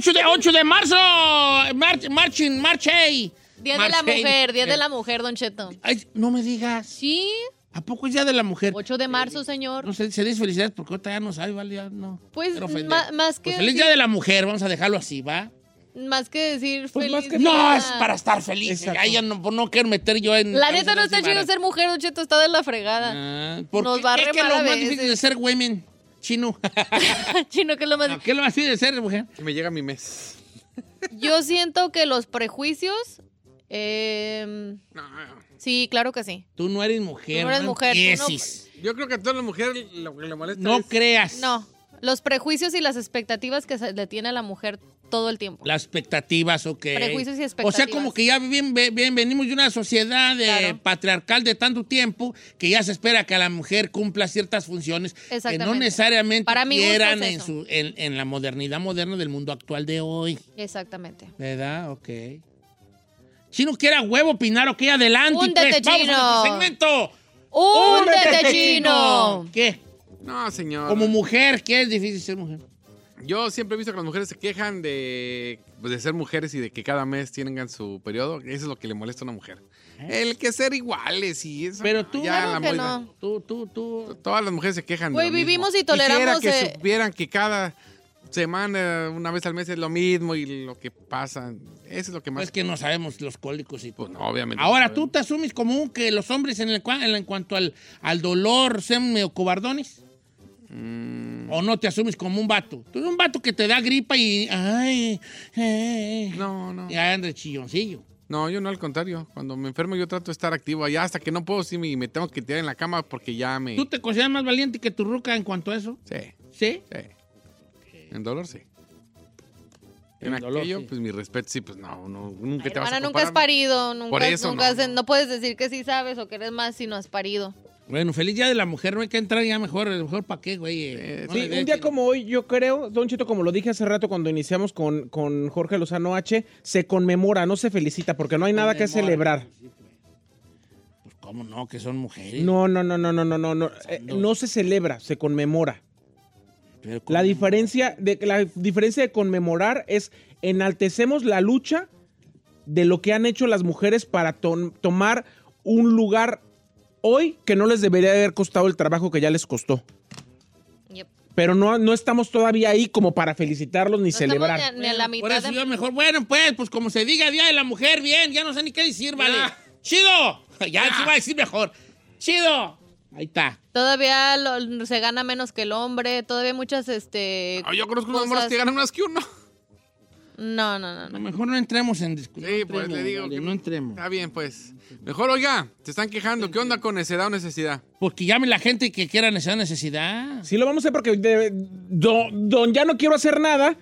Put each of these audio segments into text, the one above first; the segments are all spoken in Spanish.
8 de, 8 de marzo. March, marching, marche. Día de la mujer, Día de la mujer, Don Cheto. Ay, no me digas. Sí, ¿A poco es Día de la Mujer? 8 de marzo, señor. No sé, se dice felicidades porque ahorita ya no sabe, ¿vale? Ya no. Pues, más que Pues feliz decir- Día de la Mujer, vamos a dejarlo así, ¿va? Más que decir Pues feliz más que- No, es para estar feliz. Ay, ya no, no quiero meter yo en... La neta no está chido ser mujer, Don Cheto, está de la fregada. Ah, ¿por Nos qué? va a ¿Qué- qué es remar lo más difícil de ser women? Chino. Chino, que es lo más... No, ¿Qué es lo más difícil de ser mujer? Que me llega mi mes. Yo siento que los prejuicios... eh, sí, claro que sí. Tú no eres mujer. Tú no eres mujer, tú no- empieces. Yo creo que a todas las mujeres lo que le molesta No es... creas. No, los prejuicios y las expectativas que se le tiene a la mujer todo el tiempo. Las expectativas, ok. Prejuicios y O sea, expectativas. como que ya bien, bien, venimos de una sociedad de Claro. patriarcal de tanto tiempo que ya se espera que la mujer cumpla ciertas funciones que no Exactamente. necesariamente Para mi gusto quieran es en, eso. su, en, en la modernidad moderna del mundo actual de hoy. Exactamente. ¿Verdad? Ok. Chino quiere a huevo opinar, ok, adelante. Húndete, pues, vamos Chino. a nuestro segmento. ¡Húndete, chino! ¿Qué? No, señor. Como mujer, ¿qué es difícil ser mujer? Yo siempre he visto que las mujeres se quejan de, pues, de ser mujeres y de que cada mes tengan su periodo. Eso es lo que le molesta a una mujer. El que ser iguales y eso. ¿Eh? Pero tú, ya Claro la que no. Tú, tú, tú. Todas las mujeres se quejan. de Güey, mismo. vivimos y Quisiera toleramos, que eh, supieran que cada semana, una vez al mes es lo mismo y lo que pasa. Eso es lo que más. Pues que no sabemos los cólicos y Pues todo. no, obviamente. Ahora, no ¿tú te asumes común que los hombres en, el, en, cuanto al, al dolor sean medio cobardones? Mm, ¿O no te asumes como un vato? Tú eres un vato que te da gripa y... Ay, eh, No, no. Y anda de chilloncillo. No, yo no, al contrario. Cuando me enfermo, yo trato de estar activo. Allá hasta que no puedo, sí me, me tengo que tirar en la cama porque ya me. ¿Tú te consideras más valiente que tu ruca en cuanto a eso? Sí, ¿Sí? sí. En dolor, sí. En, dolor, aquello, sí. pues mi respeto, sí, pues no, no nunca te vas a nunca has parido. Nunca, Por eso nunca no, has- no puedes decir que sí sabes o que eres más si no has parido. Bueno, feliz día de la mujer. No hay que entrar ya mejor. Mejor para qué, güey. Eh, No sí, un día como hoy, yo creo, Don Chito, como lo dije hace rato cuando iniciamos con, con Jorge Lozano H, se conmemora, no se felicita, porque no hay nada que celebrar. Pues cómo no, que son mujeres. No, no, no, no, no, no, no, no. Eh, no se celebra, se conmemora. La diferencia de la diferencia de conmemorar es enaltecemos la lucha de lo que han hecho las mujeres para to- tomar un lugar hoy que no les debería haber costado el trabajo que ya les costó. Yep. Pero no, no estamos todavía ahí como para felicitarlos ni No celebrar. ni a- ni a la Por mitad eso de- yo mejor, bueno, pues, pues como se diga Día de la Mujer, bien, ya no sé ni qué decir, vale. ¡Chido! Ya se va a decir mejor. ¡Chido! Ahí está. Todavía lo- se gana menos que el hombre. Todavía muchas, este... Ah, yo conozco unos moros que ganan más que uno. No, no, no. A no. lo mejor no entremos en discusión. Sí, no pues entremos, le digo vale, que- no entremos. Está bien, pues. Mejor, oiga, te están quejando. ¿Qué onda con necedad o necesidad? Porque llame la gente que quiera esa necesidad. Sí lo vamos a hacer porque de- don, don ya no quiero hacer nada.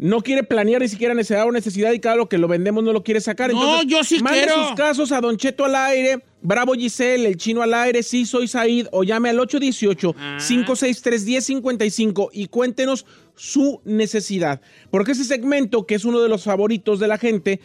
No quiere planear ni siquiera necesidad o necesidad y cada lo que lo vendemos no lo quiere sacar. No, yo sí mande quiero. sus casos a Don Cheto al aire, Bravo Giselle, el chino al aire, sí soy Said o llame al 818-563-1055 y cuéntenos su necesidad. Porque ese segmento, que es uno de los favoritos de la gente,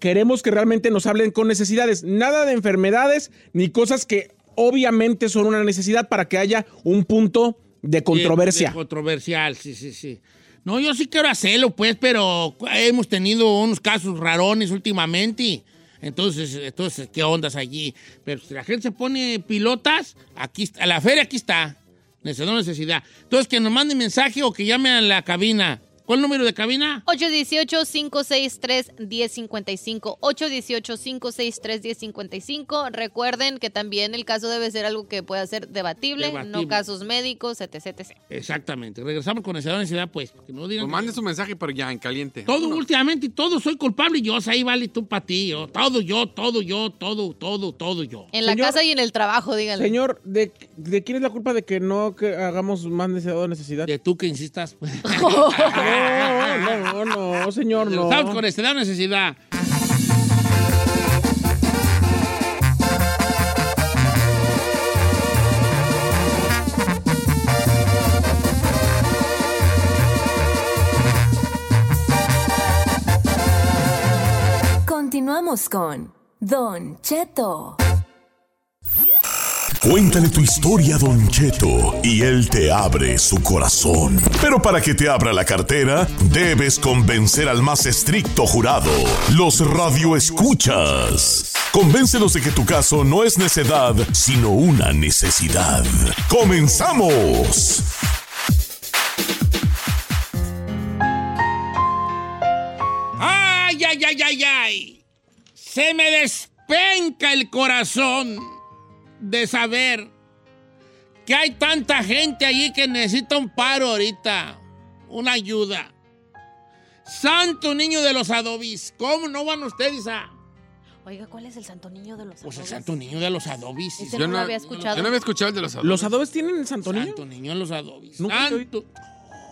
queremos que realmente nos hablen con necesidades. Nada de enfermedades ni cosas que obviamente son una necesidad para que haya un punto De controversia. De- de controversial, sí, sí, sí. No, yo sí quiero hacerlo, pues, pero hemos tenido unos casos rarones últimamente. Entonces, entonces, ¿qué ondas allí? Pero si la gente se pone pilotas, aquí está, la feria aquí está. Necesidad, necesidad. Entonces, que nos manden mensaje o que llame a la cabina. ¿Cuál número de cabina? 818-563-1055. 818-563-1055. Recuerden que también el caso debe ser algo que pueda ser debatible, Debatible. no casos médicos, etc, etc. Exactamente. Regresamos con necesidad, necesidad, pues. Que no digan Pues mande su mensaje, pero ya en caliente. Todo últimamente, todo soy culpable y yo, ahí vale tú para ti, yo. Todo yo, todo yo, todo, todo, todo yo. En la Señor- casa y en el trabajo, díganle. Señor, ¿de, de quién es la culpa de que no que hagamos más necesidad o necesidad? De tú que insistas. No, no, no, señor, no. Estamos con necesidad o necesidad. Continuamos con Don Cheto. Cuéntale tu historia a Don Cheto y él te abre su corazón. Pero para que te abra la cartera, debes convencer al más estricto jurado, los radioescuchas. Convéncelos de que tu caso no es necedad, sino una necesidad. ¡Comenzamos! ¡Ay, ay, ay, ay, ay! Se me despenca el corazón de saber que hay tanta gente allí que necesita un paro ahorita, una ayuda. Santo niño de los adobis, ¿cómo no van ustedes a...? Oiga, ¿cuál es el santo niño de los Pues el adobes? santo niño de los adobis. Yo no había escuchado. yo no había escuchado el de los adultos. ¿Los adobes tienen el Santo Niño? Santo niño de los adobis. Santo...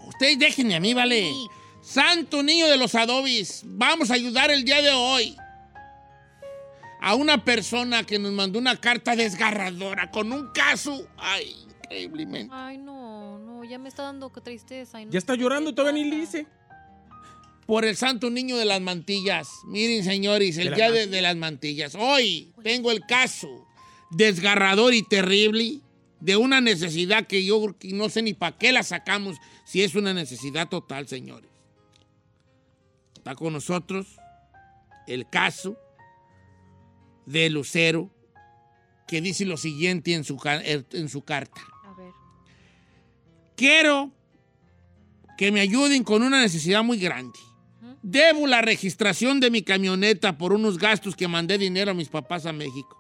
Ustedes déjenme a mí, vale. Sí. Santo niño de los adobis. Vamos a ayudar el día de hoy a una persona que nos mandó una carta desgarradora con un caso. Ay, increíblemente. Ay, no, no, ya me está dando tristeza. ay, no Ya está llorando todavía ni dice. Por el santo niño de las mantillas. Miren, señores, el De día de, de las mantillas. Hoy tengo el caso desgarrador y terrible de una necesidad que yo no sé ni para qué la sacamos si es una necesidad total, señores. Está con nosotros el caso de Lucero que dice lo siguiente en su, ca- en su carta. A ver. Quiero que me ayuden con una necesidad muy grande. Debo la registración de mi camioneta por unos gastos que mandé dinero a mis papás a México.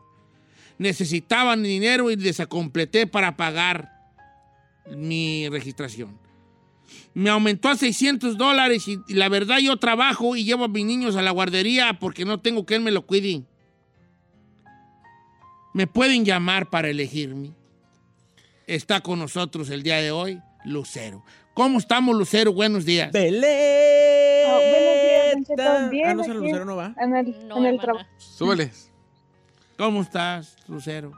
Necesitaban dinero y les completé para pagar mi registración. Me aumentó a 600 dólares y, y la verdad yo trabajo y llevo a mis niños a la guardería porque no tengo quien me lo cuide. ¿Me pueden llamar para elegirme? Está con nosotros el día de hoy Lucero. ¿Cómo estamos, Lucero? Buenos días. ¡Beleta! Ah, buenos días. Bien, ah, no, aquí. Lucero no va. En el, No, en el hermana. trabajo. Súbele. ¿Cómo estás, Lucero?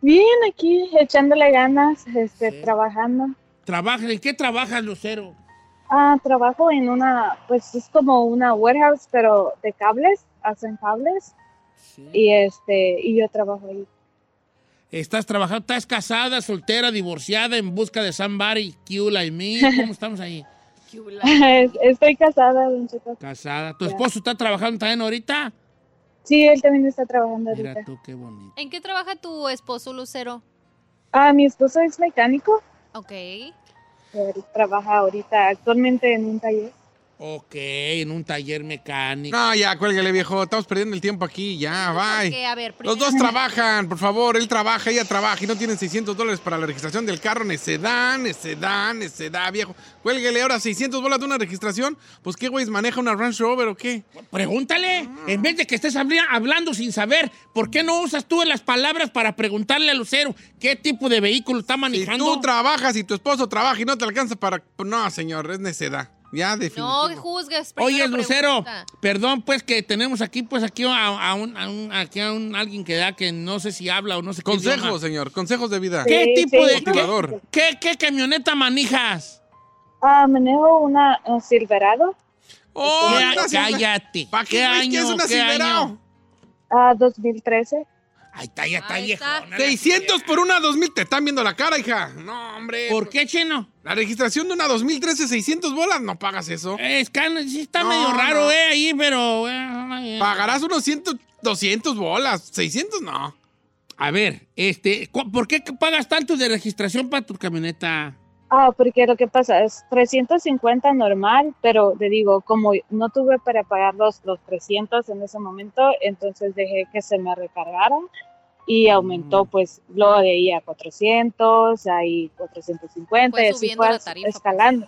Bien, aquí echándole ganas, este, Sí. trabajando. ¿Trabajas? ¿En qué trabajas, Lucero? Ah, trabajo en una, pues es como una warehouse, pero de cables, hacen cables y este, y yo trabajo ahí. ¿Estás trabajando? ¿Estás casada, soltera, divorciada, en busca de somebody, Kiula y mí? ¿Cómo estamos ahí? Estoy casada, Don Cheto. Casada. ¿Tu Ya. esposo está trabajando también ahorita? Sí, él también está trabajando Mira ahorita. tú, qué bonito. ¿En qué trabaja tu esposo, Lucero? Ah, mi esposo es mecánico. Ok. Él trabaja ahorita actualmente en un taller. Ok, en un taller mecánico. No, ya, cuélguele, viejo. Estamos perdiendo el tiempo aquí. Ya, bye. Porque, a ver, Los dos trabajan, por favor. Él trabaja, ella trabaja y no tienen 600 dólares para la registración del carro. Necedad, necedad, necedad, viejo. Cuélguele ahora 600 bolas de una registración. Pues, ¿qué güey? ¿Maneja una Range Rover o qué? Pregúntale. En vez de que estés habli- hablando sin saber, ¿por qué no usas tú las palabras para preguntarle a Lucero qué tipo de vehículo está Si manejando? tú trabajas y tu esposo trabaja y no te alcanza para... No, señor, es necedad. Ya, No definitivo. juzgues. Oye, Lucero, pregunta. perdón, pues que tenemos aquí, pues aquí a, a un, a un- aquí a un alguien que da que no sé si habla o no sé. Consejos, señor. Consejos de vida. ¿Qué Sí, tipo sí. de Motivador. qué, qué camioneta manejas? Ah, manejo una uh, Silverado Oh, ¿Qué- anda, Silver- cállate. ¿Pa' qué, ¿Qué güey? ¿Qué año? es una ¿Qué Silverado? año? ah, 2013. Ahí está, ya está viejona. 600 por una 2000. Te están viendo la cara, hija. No, hombre. ¿Por qué, chino? La registración de una 2013, 600 bolas. No pagas eso. Es que sí está No, medio raro, no. eh, ahí, pero... eh, Pagarás unos 100, 200 bolas. 600 no. A ver, este, ¿por qué pagas tanto de registración para tu camioneta? Ah, porque lo que pasa es 350 normal, pero te digo, como no tuve para pagar los, los 300 en ese momento, entonces dejé que se me recargara y aumentó pues luego de ahí a 400, ahí 450 Fue y así fue tarifa, pues. escalando.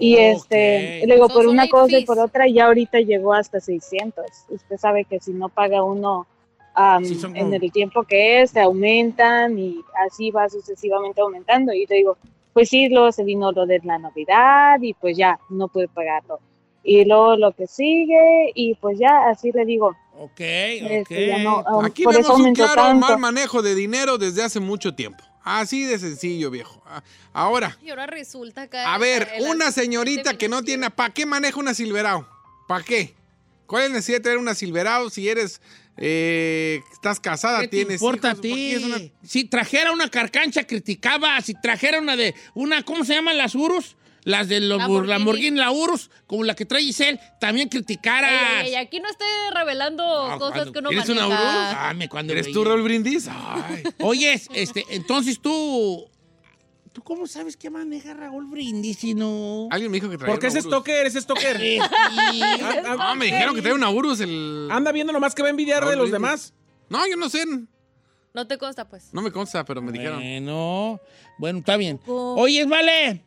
Y este, Ok. luego por una cosa y fees. por otra, ya ahorita llegó hasta 600. Usted sabe que si no paga uno am, Sí, en el tiempo que es, se aumentan y así va sucesivamente aumentando. Y te digo, pues sí, luego se vino lo de la Navidad y pues ya, no pude pagarlo. Y luego lo que sigue y pues ya, así le digo, Ok, ok. este, no, am, Aquí por eso vemos un claro tanto. mal manejo de dinero desde hace mucho tiempo. Así de sencillo, viejo. Ah, Ahora, Y ahora resulta acá. a ver, una señorita que no tiene... ¿Para qué maneja una Silverado? ¿Para qué? ¿Cuál es la necesidad de tener una Silverado si eres... eh, estás casada, ¿Qué te tienes importa hijos? a ¿Por qué es ti? una- Si trajera una carcancha, criticaba. Si trajera una de... una ¿Cómo se llaman las Urus? Las de los Lamborghini. Lamborghini, la Urus, como la que trae Giselle, también ey, ey, aquí no esté revelando Ah, cosas cuando- que uno ¿Eres maneja. una Urus? Ah, me cuando ¿Eres tú, Raúl Brindis? Ay. Oye, este, entonces tú... ¿Tú cómo sabes qué maneja Raúl Brindis si no...? Alguien me dijo que traía Porque una es stalker, es stalker. Sí. Ah, No, me dijeron que trae una Urus el... Anda viendo nomás que va a envidiar de los Brindis. demás. No, yo no sé. No te consta, pues. No me consta, pero me dijeron. Bueno, bueno, está bien. Oye, vale.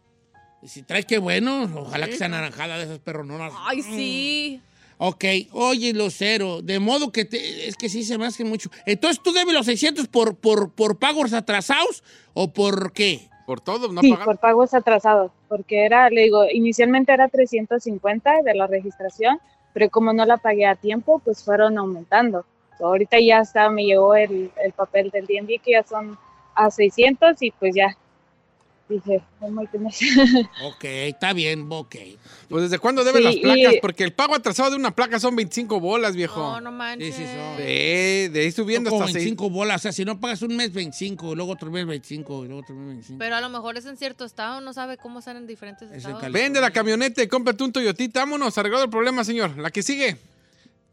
Si traes que bueno, ojalá que sea naranjada de esas perrononas. Ay, sí. Ok, oye, Lucero, de modo que te- es que sí se me hace mucho. Entonces, ¿tú debes los 600 por, por, por pagos atrasados o por qué? Por todo, no Sí, por pagos atrasados, porque era, le digo, inicialmente era 350 de la registración, pero como no la pagué a tiempo, pues fueron aumentando. So, ahorita ya está, me llegó el, el papel del DNB que ya son a 600 y pues ya dije, oh my goodness. Ok, está bien, ok. Pues ¿desde cuándo deben Sí, las placas? y- Porque el pago atrasado de una placa son 25 bolas, viejo. No, no manches. Sí, sí, son. Sí, de ahí subiendo como hasta 6. 25 bolas, o sea, si no pagas un mes 25, luego otro mes 25, y luego otro mes 25. Pero a lo mejor es en cierto estado, no sabe cómo están en diferentes en estados. Vende la camioneta y cómprate un Toyotita. Vámonos, arreglado el problema, señor. La que sigue.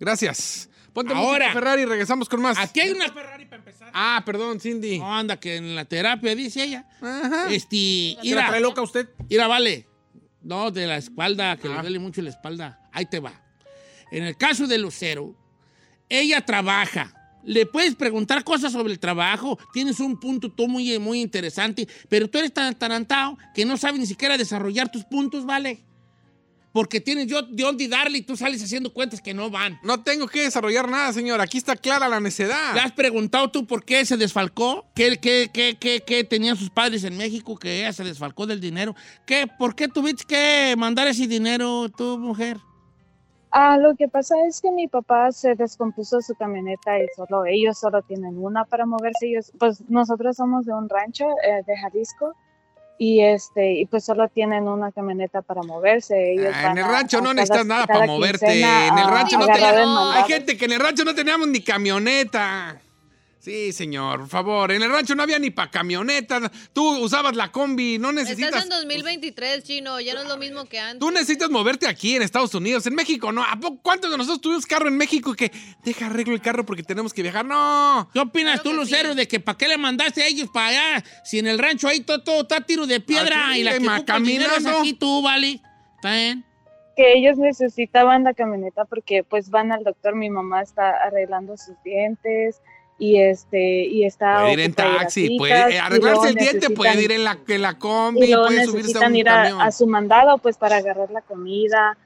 Gracias. Ponte Ahora. Ferrari y regresamos con más. Aquí hay una Ferrari para empezar. Ah, perdón, Cindy. No, anda, que en la terapia, dice ella. Ajá. Este, ¿Se la trae loca usted? mira, vale. No, de la espalda, que le Ah. duele mucho la espalda. Ahí te va. En el caso de Lucero, ella trabaja. Le puedes preguntar cosas sobre el trabajo. Tienes un punto tú muy, muy interesante, pero tú eres tan atarantado que no sabes ni siquiera desarrollar tus puntos, ¿vale? Porque tienes yo de dónde darle y tú sales haciendo cuentas que no van. No tengo que desarrollar nada, señor. Aquí está clara la ¿Le necedad. has preguntado tú por qué se desfalcó? ¿Qué, qué, qué, qué, qué tenían sus padres en México que ella se desfalcó del dinero? ¿Qué, ¿Por qué tuviste que mandar ese dinero tu mujer? Ah, lo que pasa es que mi papá se descompuso su camioneta y solo ellos solo tienen una para moverse. Ellos, pues nosotros somos de un rancho eh, de Jalisco y este y pues solo tienen una camioneta para moverse. Ellos Ah, en el rancho no cada- necesitas nada para moverte. En el rancho no te- No. Hay gente que en el rancho no teníamos ni camioneta. Sí, señor, por favor. En el rancho no había ni para camioneta. Tú usabas la combi, no necesitas. Estás en 2023, chino. Ya no es lo mismo que antes. Tú necesitas moverte aquí en Estados Unidos, en México, ¿no? ¿A poco cuántos de nosotros tuvimos carro en México que deja arreglo el carro porque tenemos que viajar? No. ¿Qué opinas Claro tú, Lucero, sí. de que para qué le mandaste a ellos para allá? Si en el rancho ahí todo, todo está a tiro de piedra Aquí, y la que ma, caminando. aquí tú, ¿vale? ¿Está bien? que ellos necesitaban la camioneta porque pues van al doctor, mi mamá está arreglando sus dientes y este y está Puede ir en taxi, citas, puede luego arreglarse el diente, puede ir en la, en la combi, y puede subirse a un ir a, camión. a su mandado pues para agarrar la comida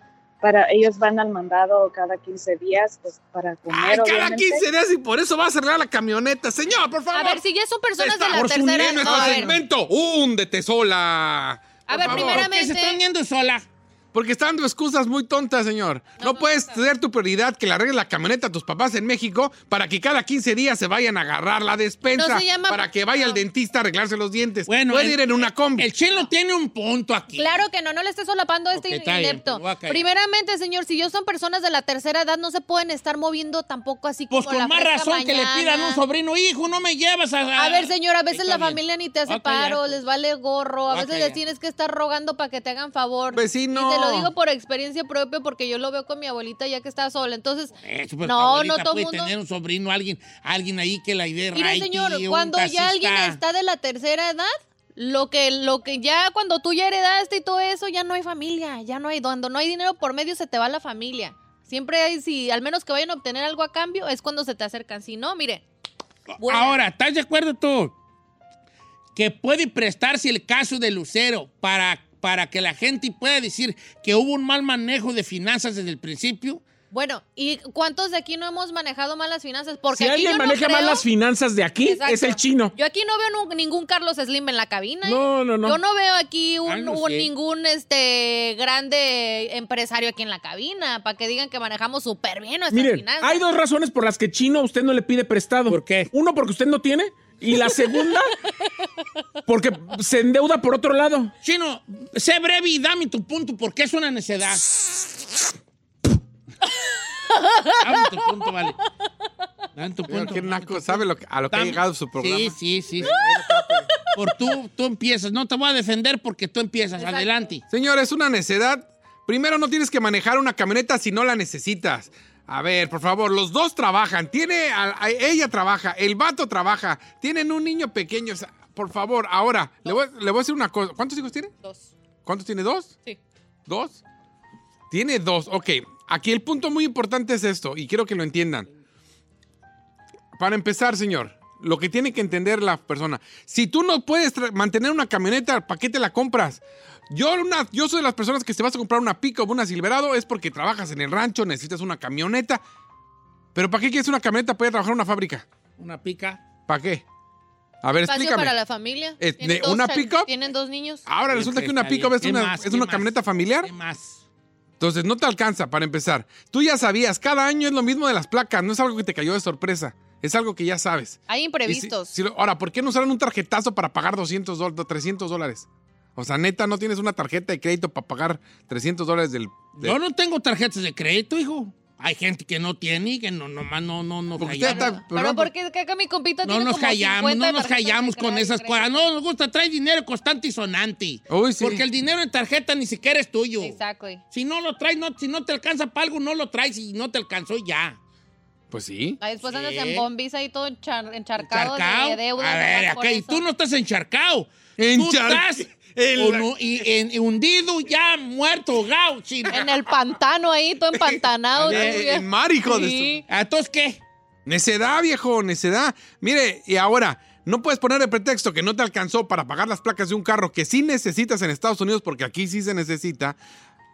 para ellos van al mandado cada 15 días pues para comer Ay, cada obviamente. 15 días y por eso va a cerrar la camioneta. Señor, por favor. A ver, si ya son personas de la tercera uniendo no, este segmento. ¡Húndete sola! A Por ver, favor. primera- ¿Por qué se están yendo sola? Porque está dando excusas muy tontas, señor. No, puedes tener tu prioridad que le arregles la camioneta a tus papás en México para que cada 15 días se vayan a agarrar la despensa. No se llama- Para que vaya al dentista a arreglarse los dientes. Bueno, Puede el- ir en una combi. El chino tiene un punto aquí. Claro que no, no le esté solapando a este Ok, está bien, inepto. a callar. Primeramente, señor, si yo son personas de la tercera edad, no se pueden estar moviendo tampoco así Pues como con la más razón que le pidan un sobrino hijo, no me llevas a... A ver, señor, a veces Está la bien. familia ni te hace a paro, les vale gorro, a a veces les tienes que estar rogando para que te hagan favor. Vecino. Lo digo por experiencia propia porque yo lo veo con mi abuelita ya que está sola. Entonces, Eso, pues, no, no todo puede mundo. tener un sobrino, alguien, alguien ahí que la idea Mire, señor, cuando ya alguien está de la tercera edad, lo que, lo que ya cuando tú ya heredaste y todo eso, ya no hay familia, ya no hay, cuando no hay dinero por medio se te va la familia. Siempre hay, si al menos que vayan a obtener algo a cambio, es cuando se te acercan. Si no, mire. buena. Ahora, ¿estás de acuerdo tú? Que puede prestarse el caso de Lucero para, para que la gente pueda decir que hubo un mal manejo de finanzas desde el principio. Bueno, ¿y cuántos de aquí no hemos manejado mal las finanzas? Porque Si aquí alguien yo no maneja mal creo- las finanzas de aquí, Exacto. es el chino. Yo aquí no veo ningún Carlos Slim en la cabina. ¿eh? No, no, no. Yo no veo aquí un, Ah, no un- ningún este grande empresario aquí en la cabina para que digan que manejamos súper bien nuestras Miren, finanzas. hay dos razones por las que chino a usted no le pide prestado. ¿Por qué? Uno, porque usted no tiene. Y la segunda, porque se endeuda por otro lado. Chino, sé breve y dame tu punto porque es una necedad. dame tu punto, vale. Dame tu punto. qué dame naco, sabe lo que- a lo que ha llegado su programa. Sí, sí, sí. Por tú, tú empiezas. No te voy a defender porque tú empiezas. Exacto. Adelante. Señor, es una necedad. Primero, no tienes que manejar una camioneta si no la necesitas. A ver, por favor, los dos trabajan. Tiene, a- a- ella trabaja, el vato trabaja. Tienen un niño pequeño. o sea, por favor, ahora, le voy, le voy a decir una cosa. ¿Cuántos hijos tiene? Dos. ¿Cuántos tiene? ¿Dos? Sí. ¿Dos? Tiene dos. Ok, aquí el punto muy importante es esto, y quiero que lo entiendan. Para empezar, señor, lo que tiene que entender la persona, si tú no puedes mantener una camioneta, ¿para qué te la compras? Yo, una, yo soy de las personas que si vas a comprar una pick o una Silverado es porque trabajas en el rancho, necesitas una camioneta. Pero ¿para qué quieres una camioneta para ir a trabajar en una fábrica? Una pica. ¿Para qué? A ver, Espacio explícame. para la familia. Eh, ¿Tienen ¿de dos una cha- pick-up? ¿Tienen dos niños? Ahora resulta que una pick-up es ¿Qué una, más? es ¿Qué una más? camioneta familiar. ¿Qué más? Entonces no te alcanza para empezar. Tú ya sabías, cada año es lo mismo de las placas, no es algo que te cayó de sorpresa, es algo que ya sabes. Hay si- imprevistos. si ahora, ¿por qué no usaron un tarjetazo para pagar 200 dólares, 300 dólares? O sea, neta, no tienes una tarjeta de crédito para pagar 300 dólares del... del- Yo no tengo tarjetas de crédito, hijo. Hay gente que no tiene y que no, nomás no, no, no Porque está- Pero perdón, ¿por qué que acá mi compita No tiene nos como callamos, 50 no nos callamos con crédito? esas cosas. No, nos gusta traer dinero constante y sonante. Uy, sí. Porque el dinero en tarjeta ni siquiera es tuyo. Exacto. Si no lo traes, no, si no te alcanza para algo, no lo traes y no te alcanzó y ya. Pues sí. Ahí después Sí. andas en bombis ahí todo enchar- encharcado, Encharcado. de deuda. A ver, acá, y tú no estás encharcado. Enchar- Tú estás unu- y- en- hundido, ya muerto, chino. En el pantano ahí, todo empantanado. Eh, en mar, hijo de Sí. ¿Entonces qué? Necedad, viejo, necedad. Mire, y ahora, no puedes poner de pretexto que no te alcanzó para pagar las placas de un carro que sí necesitas en Estados Unidos, porque aquí sí se necesita,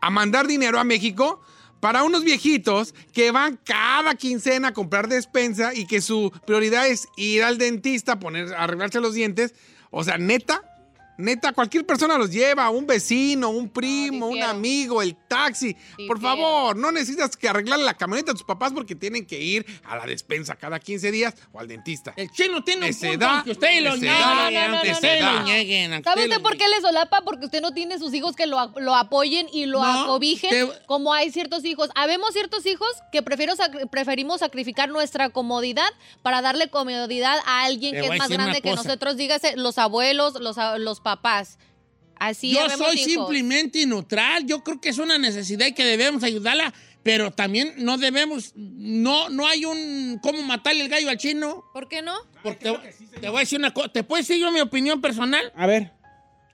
a mandar dinero a México para unos viejitos que van cada quincena a comprar despensa y que su prioridad es ir al dentista, poner, arreglarse los dientes. O sea, neta, neta, cualquier persona los lleva, un vecino, un primo, un difiero. amigo, el taxi. Por favor, no necesitas que arreglarle la camioneta a tus papás porque tienen que ir a la despensa cada 15 días o al dentista. El chino tiene un punto, aunque ustedes lo nieguen. No, no, no, no, no, no. ¿Sabe usted por qué le solapa? Porque usted no tiene sus hijos que lo, lo apoyen y lo No, acobijen, te- como hay ciertos hijos. Habemos ciertos hijos que prefiero sac- preferimos sacrificar nuestra comodidad para darle comodidad a alguien Te que es más grande que nosotros, dígase los abuelos, los, los papás. Así Yo soy hijos. simplemente neutral. Yo creo que es una necesidad y que debemos ayudarla, pero también no debemos, no, no hay un cómo matarle el gallo al chino. ¿Por qué no? Porque te, te voy a decir una cosa. ¿Te puedo decir yo mi opinión personal? A ver.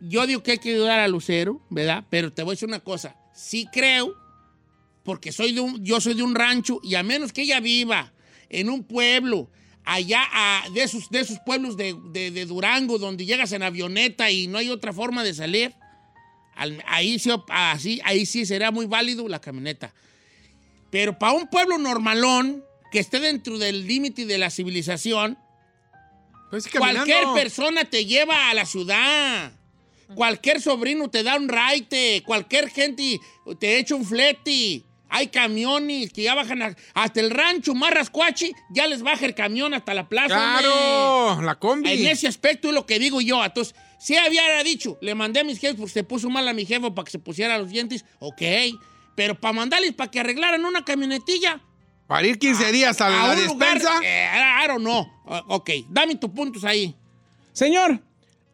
Yo digo que hay que ayudar a Lucero, ¿verdad? Pero te voy a decir una cosa. Sí creo, porque soy de un, yo soy de un rancho y a menos que ella viva en un pueblo allá a- de, esos, de esos pueblos de, de- de Durango donde llegas en avioneta y no hay otra forma de salir, al- ahí, sí, así, ahí sí será muy válido la camioneta. Pero para un pueblo normalón que esté dentro del límite de la civilización, Pues. Cualquier persona te lleva a la ciudad. Cualquier sobrino te da un raite, cualquier gente te echa un flete. Hay camiones que ya bajan a- hasta el rancho más rascuachi, ya les baja el camión hasta la plaza. Claro, hombre. la combi. En ese aspecto es lo que digo yo. Entonces, si había dicho, le mandé a mis jefes porque se puso mal a mi jefe para que se pusiera los dientes, ok. Pero para mandarles para que arreglaran una camionetilla. Para ir 15 días a la un lugar, despensa. eh, I don't know. Ok, dame tus puntos ahí. Señor,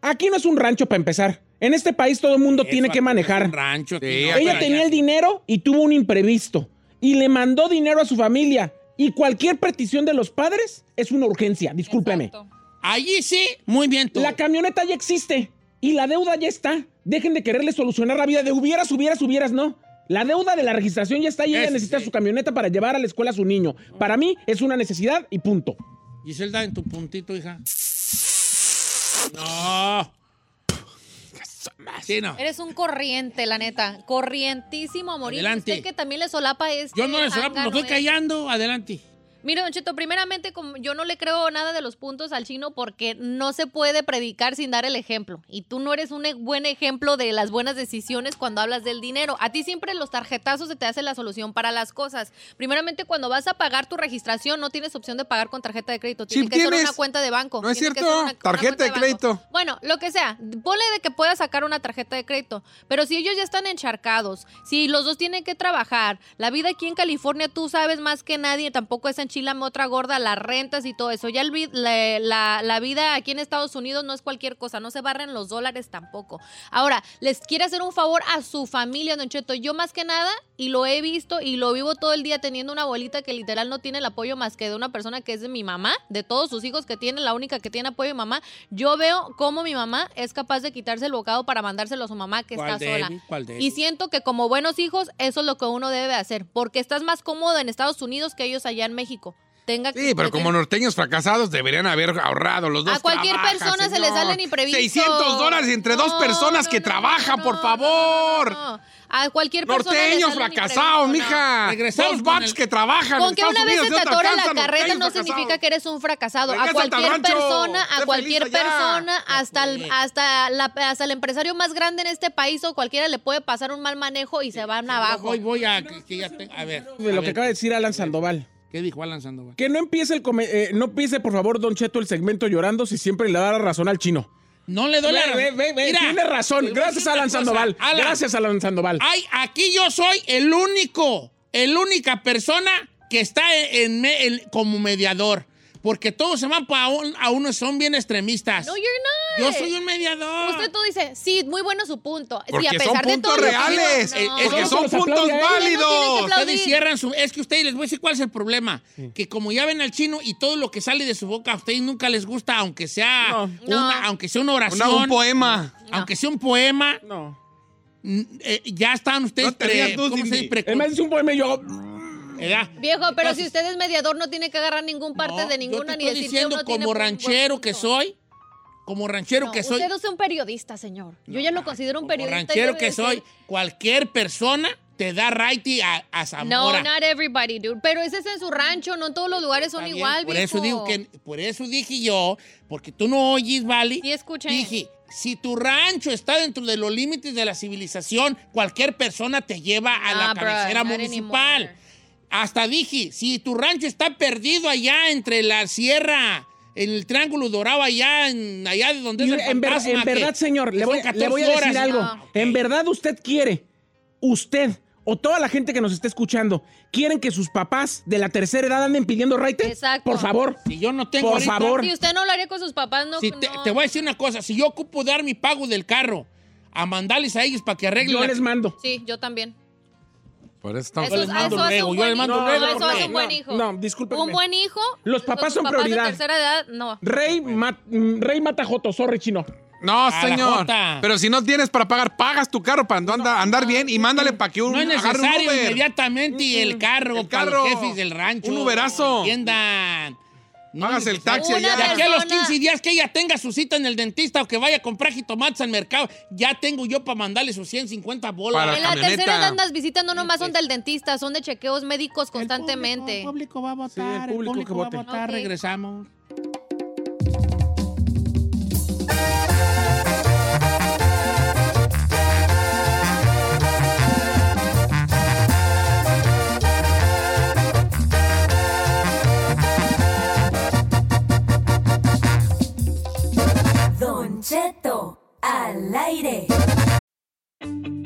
aquí no es un rancho para empezar. En este país todo el mundo tiene que manejar. un rancho, Sí, Ella tenía allá- el dinero y tuvo un imprevisto. Y le mandó dinero a su familia. Y cualquier petición de los padres es una urgencia, discúlpeme. Exacto. Allí sí, muy bien tú. La camioneta ya existe y la deuda ya está. Dejen de quererle solucionar la vida de hubieras, hubieras, hubieras, no. La deuda de la registración ya está y ella necesita sí. su camioneta para llevar a la escuela a su niño. Para mí es una necesidad y punto. Giselda, en tu puntito, hija. No. Sí, no. Eres un corriente, la neta. Corrientísimo a morir. Adelante. Usted que también le solapa este Yo no le lo zángano, estoy callando. Adelante. Mire, Don Cheto, primeramente, como yo no le creo nada de los puntos al chino porque no se puede predicar sin dar el ejemplo. Y tú no eres un e- buen ejemplo de las buenas decisiones cuando hablas del dinero. A ti siempre los tarjetazos se te hacen la solución para las cosas. Primeramente, cuando vas a pagar tu registración, no tienes opción de pagar con tarjeta de crédito. Tiene Sí que ser tienes. una cuenta de banco. No es cierto. ser una- Tarjeta de crédito. Bueno, lo que sea. Ponle de que puedas sacar una tarjeta de crédito. Pero si ellos ya están encharcados, si los dos tienen que trabajar, la vida aquí en California tú sabes más que nadie, tampoco es enchilame otra gorda, las rentas y todo eso. Ya el la, la- la vida aquí en Estados Unidos no es cualquier cosa, no se barren los dólares tampoco. Ahora, les quiere hacer un favor a su familia, Don Cheto. Yo más que nada, y lo he visto y lo vivo todo el día teniendo una abuelita que literal no tiene el apoyo más que de una persona que es de mi mamá, de todos sus hijos que tiene, la única que tiene apoyo de mamá. Yo veo cómo mi mamá es capaz de quitarse el bocado para mandárselo a su mamá que ¿Cuál está sola. Y siento que como buenos hijos, eso es lo que uno debe de hacer, porque estás más cómodo en Estados Unidos que ellos allá en México. Tenga Sí, pero como norteños fracasados deberían haber ahorrado los dos. A cualquier persona se le salen imprevistos. 600 dólares entre dos personas no, que no, trabajan, no, por favor. no, no. A cualquier persona. Norteños fracasados, mija. Regresamos Dos el- que trabajan. Con que una vez Unidos se te atora la carreta no significa que eres un fracasado. A Regrésate cualquier rancho. persona, a cualquier persona, hasta el, hasta, la, hasta el empresario más grande en este país o cualquiera le puede pasar un mal manejo y se van abajo. Voy, voy a. que- ya te- a ver. De a lo ver, que acaba de decir Alan Sandoval. ¿Qué dijo Alan Sandoval? Que no empiece el come- eh, no empiece, por favor, Don Cheto, el segmento llorando si siempre le da la razón al chino. No le doy la Ve, ve, ve, ve, Mira, tiene razón. a Gracias, una Alan cosa. Sandoval. Alan, Gracias, Alan Sandoval. Ay, aquí yo soy el único, el única persona que está en, en me- en- como mediador. Porque todos se van para un, a uno, son bien extremistas. No, you're Yo not. soy un mediador. Usted tú dice, sí, muy bueno su punto. Porque sí, a son de puntos todo reales. digo, no. Es que son puntos válidos. aplaudir. Ustedes cierran su... Es que ustedes les voy a decir cuál es el problema. Que como ya ven al chino y todo lo que sale de su boca a ustedes nunca les gusta, aunque sea, No. una, No. aunque sea una oración, Una- un poema. aunque sea un poema, No. eh, ya están ustedes... No te rías tú, ¿cómo se dice? Dice un poema y yo. Viejo, pero Entonces, si usted es mediador, no tiene que agarrar ningún parte no, de ninguna yo te estoy diciendo como ranchero que soy, como ranchero No, que soy, Usted es un periodista, señor. Yo ya lo considero un como periodista. ranchero que soy, cualquier persona te da righty a, a No, Zamora. not everybody, dude. Pero ese es en su rancho, no en todos los lugares son Está igual, por viejo. eso digo que por eso dije yo, porque tú no oyes, ¿vale? Sí, escuché. Dije, si tu rancho está dentro de los límites de la civilización, cualquier persona te lleva a la Ah, bro, cabecera not municipal. Hasta dije, si tu rancho está perdido allá entre la sierra, en el Triángulo Dorado allá, en, allá de donde Y es el en, ver- en que- verdad, señor, que le voy, le 14 voy a decir horas. algo. No. En verdad, usted quiere, usted o toda la gente que nos está escuchando, quieren que sus papás de la tercera edad anden pidiendo raite. Exacto. Por favor. Si yo no tengo Por ahorita- favor. Si usted no lo haría con sus papás, no. Si te, no. te voy a decir una cosa, si yo ocupo dar mi pago del carro a mandarles a ellos para que arreglen Yo la- les mando. Sí, yo también. Por eso estamos. Eso, les mando eso hace un buen hijo. luego, eso porque- hace un buen No, hijo. no, discúlpenme. Un buen hijo. Los papás son papás prioridad. de tercera edad, no. Rey, ma- mm, Rey mata joto, sorry, chino. No, señor. Pero si no tienes para pagar, pagas tu carro para andar, andar bien y mándale para que un, No es agarre un necesario Uber. inmediatamente el carro, El para carro. los jefes del rancho. Un Uberazo. Entiendan. No Pagas el taxi Una De allá. aquí a los persona- 15 días que ella tenga su cita en el dentista o que vaya a comprar jitomates al mercado, ya tengo yo para mandarle sus 150 bolas. Para En la camioneta. tercera edad las visitas no nomás son del dentista, son de chequeos médicos constantemente. El público va a votar. Sí, el el público que va a vote. votar. Ok. Cheto al aire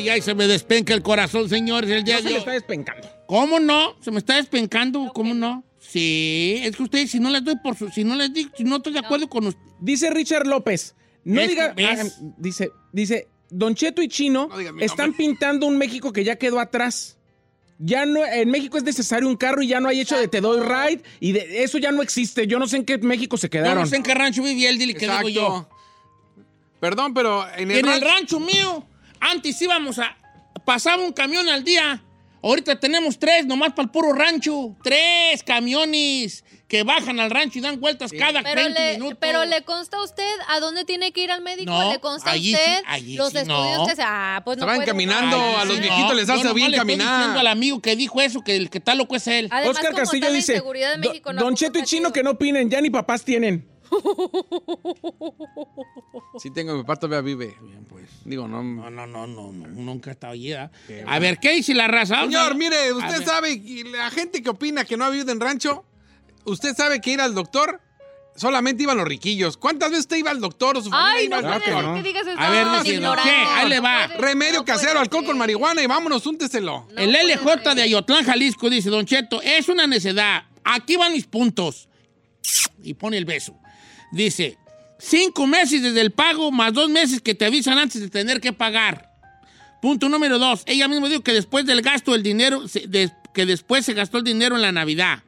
Ay, ay, se me despenca el corazón, señores, el día No se hoy. está despencando. ¿Cómo no? Se me está despencando, ¿cómo no? Sí, es que ustedes, si no les doy por su, si no les digo, si no estoy de acuerdo con usted. Dice Richard López. No diga. Ah, dice, dice, Don Cheto y Chino No están pintando un México que ya quedó atrás. Ya no, en México es necesario un carro y ya no hay hecho de te doy ride y de eso ya no existe. Yo no sé en qué México se Yo quedaron. no sé en qué rancho vivía él, dile que digo yo. Perdón, pero en el, En el rancho mío, antes íbamos a. Pasaba un camión al día. Ahorita tenemos tres, nomás para el puro rancho. Tres camiones que bajan al rancho y dan vueltas cada Pero 20 le, minutos. pero le consta a usted a dónde tiene que ir al médico. No, le consta a usted sí, allí los sí, estudios no. que se. Ah, pues no Estaban puede caminando, a los viejitos les hace bien le estoy caminar. diciendo al amigo que dijo eso, que el que está loco es él. Además, Oscar como Castillo dice: inseguridad de "Do- México, no Don Cheto y Chino partido". que no opinen, ya ni papás tienen. Sí tengo, mi papá todavía vive. Bien, pues. Digo, no... No, no, no, no, no, nunca estado allí. ¿ah? A ver, ¿qué dice la raza? Señor, mire, usted sabe, y la gente que opina que no ha vivido en rancho, usted sabe que ir al doctor solamente iban los riquillos. ¿Cuántas veces usted iba al doctor o su familia Ay, iba no al doctor? ser no. que digas eso. A ver. ¿qué? Ahí le va. Remedio no casero, alcohol con marihuana y vámonos, únteselo. No el LJ de Ayotlán, Jalisco, dice, Don Cheto, es una necedad. Aquí van mis puntos. Y pone el beso. Dice, cinco meses desde el pago más dos meses que te avisan antes de tener que pagar. Punto número dos. Ella misma dijo que después del gasto del dinero, que después se gastó el dinero en la Navidad.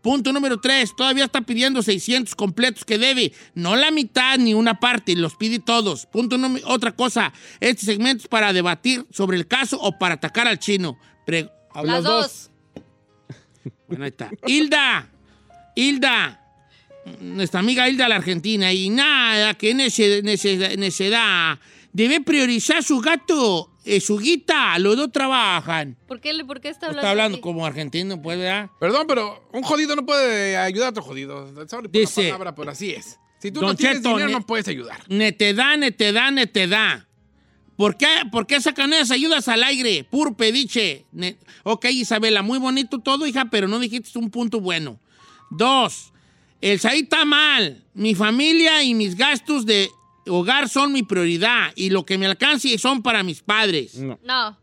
Punto número tres. Todavía está pidiendo 600 completos que debe. No la mitad ni una parte. Los pide todos. Punto número... Otra cosa. Este segmento es para debatir sobre el caso o para atacar al chino. Pre- Las dos. bueno, ahí está. Hilda, Hilda, nuestra amiga Hilda la Argentina, y nada, que nece- nece- necedad. Debe priorizar su gato, eh, su guita, los dos trabajan. ¿Por qué, por qué está hablando? Está hablando así? como argentino, pues, ¿verdad? Perdón, pero un jodido no puede ayudar a otro jodido. Sorry por Dice- la palabra, pero así es. Si tú no tienes Cheto, dinero, ne- no puedes ayudar. Netedad, netedad, netedad. ¿Por qué, ¿Por qué sacan esas ayudas al aire? Puro pediche. Ne- ok, Isabela, muy bonito todo, hija, pero no dijiste un punto bueno. Dos, el SAI está mal. Mi familia y mis gastos de hogar son mi prioridad y lo que me alcance son para mis padres. No. No.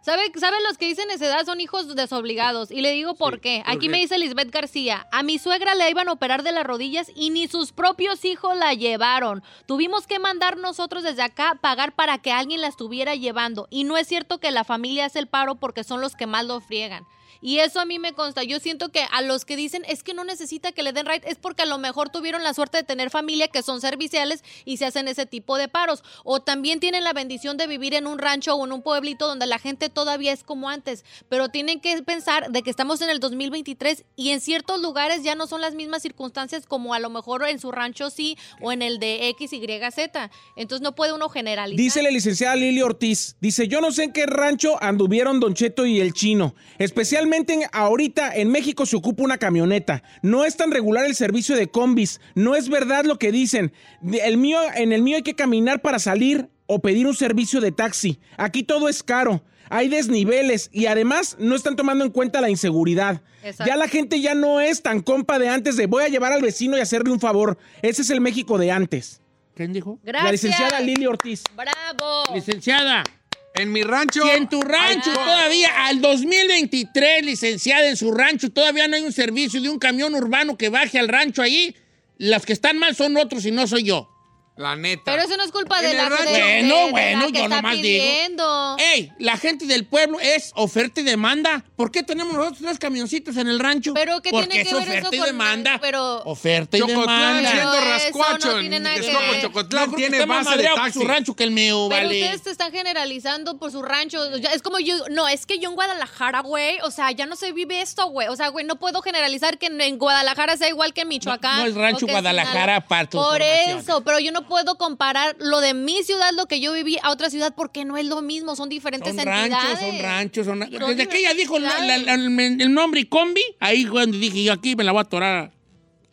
¿Sabe, ¿Saben los que dicen esa edad son hijos desobligados? Y le digo por qué. ¿por Aquí me dice Lisbeth García. A mi suegra le iban a operar de las rodillas y ni sus propios hijos la llevaron. Tuvimos que mandar nosotros desde acá pagar para que alguien la estuviera llevando. Y no es cierto que la familia hace el paro porque son los que más lo friegan. Y eso a mí me consta. Yo siento que a los que dicen es que no necesita que le den right es porque a lo mejor tuvieron la suerte de tener familia que son serviciales y se hacen ese tipo de paros. O también tienen la bendición de vivir en un rancho o en un pueblito donde la gente todavía es como antes. Pero tienen que pensar de que estamos en el 2023 y en ciertos lugares ya no son las mismas circunstancias como a lo mejor en su rancho sí o en el de X, Y, Z. Entonces no puede uno generalizar. Dice la licenciada Lili Ortiz, dice, yo no sé en qué rancho anduvieron Don Cheto y el chino. En- ahorita en México se ocupa una camioneta. No es tan regular el servicio de combis. No es verdad lo que dicen. El mío, en el mío hay que caminar para salir o pedir un servicio de taxi. Aquí todo es caro. Hay desniveles y además no están tomando en cuenta la inseguridad. Exacto. Ya la gente ya no es tan compa de antes de voy a llevar al vecino y hacerle un favor. Ese es el México de antes. ¿Quién dijo? Gracias. La licenciada Lili Ortiz. Bravo. Licenciada. En mi rancho. Si en tu rancho Ah. todavía, al 2023, licenciada, en su rancho todavía no hay un servicio de un camión urbano que baje al rancho ahí, los que están mal son otros y no soy yo. La neta. Pero eso no es culpa de la, de- de- Bueno, de la bueno, que yo está nomás digo. Ey, la gente del pueblo es oferta y demanda. ¿Por qué tenemos nosotros tres camioncitos en el rancho? Pero ¿qué Porque tiene que ver oferta eso y con- demanda. pero- Oferta y Chocotlán demanda. siendo Pero eso rascuacho. no tiene nada que Texcoco, ver. Chocotlán tiene base de taxi. su rancho que el mío, Pero vale. ustedes te están generalizando por su rancho. Es como yo, no, es que yo en Guadalajara, güey, o sea, ya no se vive esto, güey. O sea, güey, no puedo generalizar que en, Guadalajara sea igual que en Michoacán. No, no es rancho Guadalajara, tu Por eso, pero yo no puedo comparar lo de mi ciudad, lo que yo viví, a otra ciudad, porque no es lo mismo, son diferentes Son entidades. ranchos, son ranchos. Son... Son Desde que ella dijo la- la- el, nombre y combi, ahí donde dije yo aquí me la voy a atorar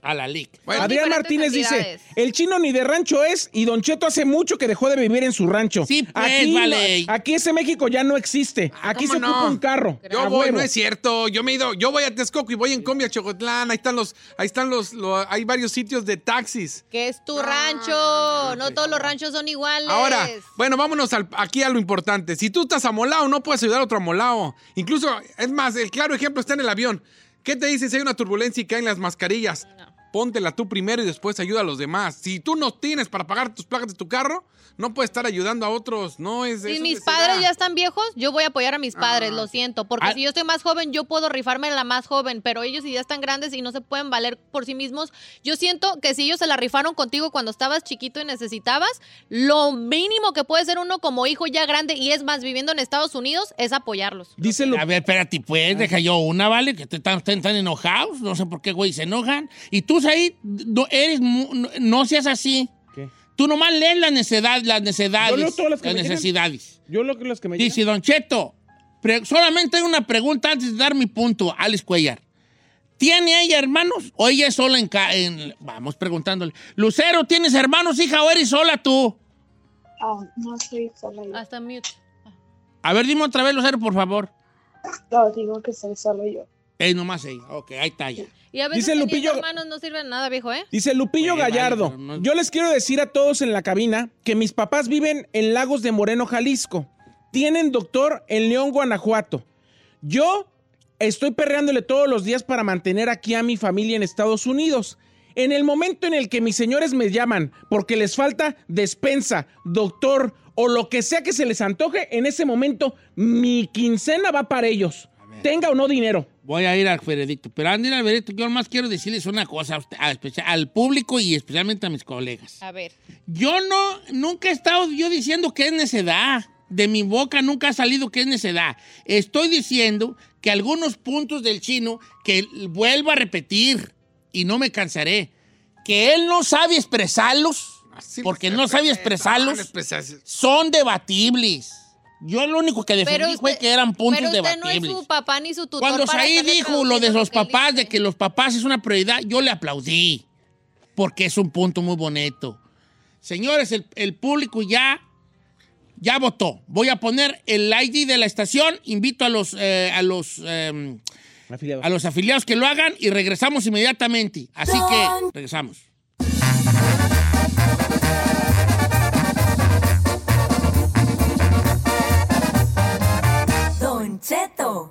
a la LIC. Bueno, Adrián Martínez dice, el chino ni de rancho es y Don Cheto hace mucho que dejó de vivir en su rancho. Sí, pues, aquí, vale. aquí ese México ya no existe. Aquí se ¿cómo ocupa no? un carro. Yo voy, huevo. no es cierto. Yo me he ido, yo voy a Texcoco y voy en combi a Chocotlán. Ahí están los, ahí están los, lo- hay varios sitios de taxis. Que es tu rancho, no todos los ranchos son iguales. Ahora, bueno, vámonos al- aquí a lo importante. Si tú estás amolado, no puedes ayudar a otro amolado. Incluso, es más, el claro ejemplo está en el avión. ¿Qué te dice si hay una turbulencia y caen las mascarillas? Póntela tú primero y después ayuda a los demás. Si tú no tienes para pagar tus placas de tu carro, no puedes estar ayudando a otros. No es Si eso mis padres ya están viejos, yo voy a apoyar a mis padres, lo siento. Porque Ah. si yo estoy más joven, yo puedo rifarme la más joven. Pero ellos, si ya están grandes y no se pueden valer por sí mismos, yo siento que si ellos se la rifaron contigo cuando estabas chiquito y necesitabas, lo mínimo que puede ser uno como hijo ya grande y es más viviendo en Estados Unidos es apoyarlos. Dice Lu- A ver, espérate, pues, deja yo una, ¿vale? Que te están, están tan enojados. No sé por qué, güey, se enojan. Y tú, ahí, no, eres, no, no seas así. ¿Qué? Tú nomás lees la necesidad, las necesidades. Yo leo todas las que las me llegan. necesidades. Yo lo que los que me llegan. Dice Don Cheto, solamente hay una pregunta antes de dar mi punto, Alex Cuellar. ¿Tiene ella hermanos o ella es sola en, ca- en- Vamos preguntándole. Lucero, ¿tienes hermanos, hija, o eres sola tú? Ah, no soy sola yo. Hasta mute. A ver, dime otra vez, Lucero, por favor. No, digo que soy solo yo. Eh, nomás ella. Ok, ahí está ya. Y a veces Dice Lupillo- hermanos no sirven nada, viejo, ¿eh? Dice Lupillo Oye, Gallardo. no- Yo les quiero decir a todos en la cabina que mis papás viven en Lagos de Moreno, Jalisco. Tienen doctor en León, Guanajuato. Yo estoy perreándole todos los días para mantener aquí a mi familia en Estados Unidos. En el momento en el que mis señores me llaman porque les falta despensa, doctor o lo que sea que se les antoje, en ese momento mi quincena va para ellos. Tenga o no dinero. Voy a ir al veredicto. Pero antes de ir al veredicto, yo nomás quiero decirles una cosa a usted- a al público y especialmente a mis colegas. A ver. Yo no, nunca he estado yo diciendo que es necedad. De mi boca nunca ha salido que es necedad. Estoy diciendo que algunos puntos del chino, que vuelvo a repetir y no me cansaré, que él no sabe expresarlos, Así porque no sabe expresarlos, son debatibles. Yo lo único que defendí fue que eran puntos pero usted debatibles. no es su papá ni su tutor Cuando estarle dijo lo de los papás, de que los papás es una prioridad, yo le aplaudí. Porque es un punto muy bonito. Señores, el, el público ya, ya votó. Voy a poner el ID de la estación. Invito a los, eh, a los, eh, Afiliados. a los afiliados que lo hagan y regresamos inmediatamente. Así que regresamos. Don Cheto.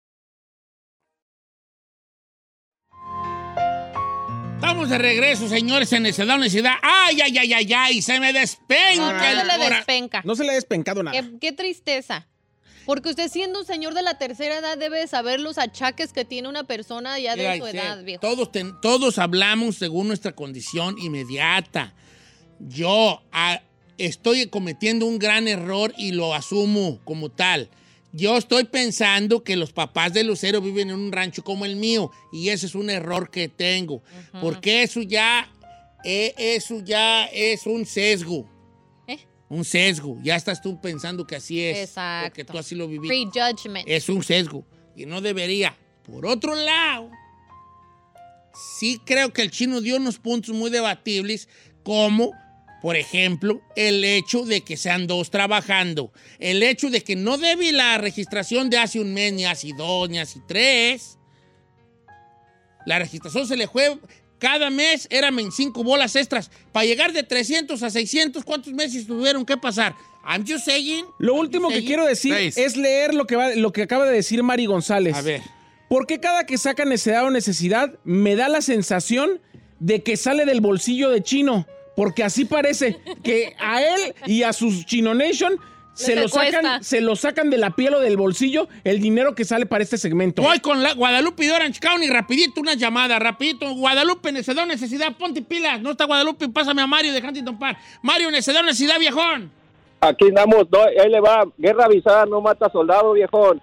Estamos de regreso, señores, en Necedad, Necesidad. ¡Ay, ay, ay, ay, ay! Se me despenca No se le despenca. No se le ha despencado nada. Qué, qué tristeza. Porque usted siendo un señor de la tercera edad debe de saber los achaques que tiene una persona ya de su sí, edad, viejo. Todos, ten- todos hablamos según nuestra condición inmediata. Yo ah, estoy cometiendo un gran error y lo asumo como tal. Yo estoy pensando que los papás de Lucero viven en un rancho como el mío y ese es un error que tengo. Porque eso ya, eh, eso ya es un sesgo. ¿Eh? Un sesgo. Ya estás tú pensando que así es. Exacto. Porque tú así lo viviste. Prejudgment. Es un sesgo y no debería. Por otro lado, sí creo que el chino dio unos puntos muy debatibles, como, por ejemplo, el hecho de que sean dos trabajando, el hecho de que no debe la registración de hace un mes, ni hace dos, ni hace tres. La registración se le fue cada mes, eran 25 bolas extras. Para llegar de 300 a 600, ¿cuántos meses tuvieron que pasar? I'm just saying. Lo último que quiero decir Seis. es leer lo que, va, lo que acaba de decir Mari González. A ver. ¿Por qué cada que saca necesidad o necesidad me da la sensación de que sale del bolsillo de chino? Porque así parece que a él y a sus Chino Nation se Les lo, sacan, cuesta. se lo sacan de la piel o del bolsillo el dinero que sale para este segmento. Voy con la Guadalupe de Orange County, rapidito una llamada, rapidito. Guadalupe, necesidad, necesidad, ponte pilas. No está Guadalupe, pásame a Mario de Huntington Park. Mario, necesidad, necesidad, viejón. Aquí andamos, no, ahí le va, guerra avisada no mata soldado, viejón.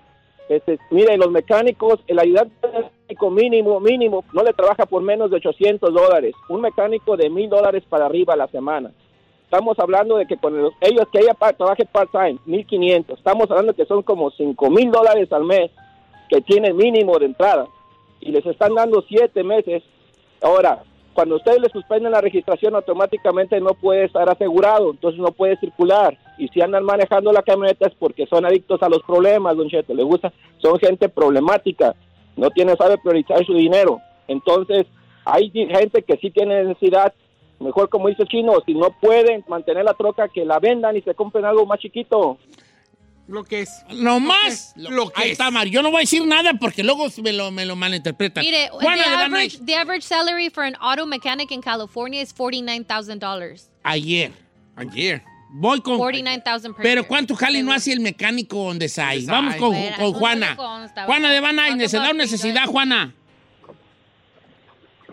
Este, mire, los mecánicos, el ayudante mecánico mínimo, mínimo, no le trabaja por menos de 800 dólares. Un mecánico de mil dólares para arriba a la semana. Estamos hablando de que con los- ellos que ella trabaje part-time, 1500. Estamos hablando que son como 5 mil dólares al mes que tienen mínimo de entrada. Y les están dando siete meses. Ahora, cuando ustedes le suspenden la registración, automáticamente no puede estar asegurado, entonces no puede circular. Y si andan manejando la camioneta es porque son adictos a los problemas, don Cheto, le gusta, son gente problemática, no tiene, sabe priorizar su dinero. Entonces, hay gente que sí tiene necesidad, mejor como dice Chino, si no pueden mantener la troca, que la vendan y se compren algo más chiquito. Lo que es. No más. Lo que Ahí es. está, Mario. Yo no voy a decir nada porque luego me lo, me lo malinterpretan. Mire, Juana the average, the average salary for an auto mechanic in California is $49,000. Ayer. Ayer. Voy con... 49,000 per Pero year. ¿cuánto jale no hace el mecánico donde sai? Donde Vamos sai. con, Juana. consta, Juana de Van Nuys, Talk necesidad o necesidad. Juana.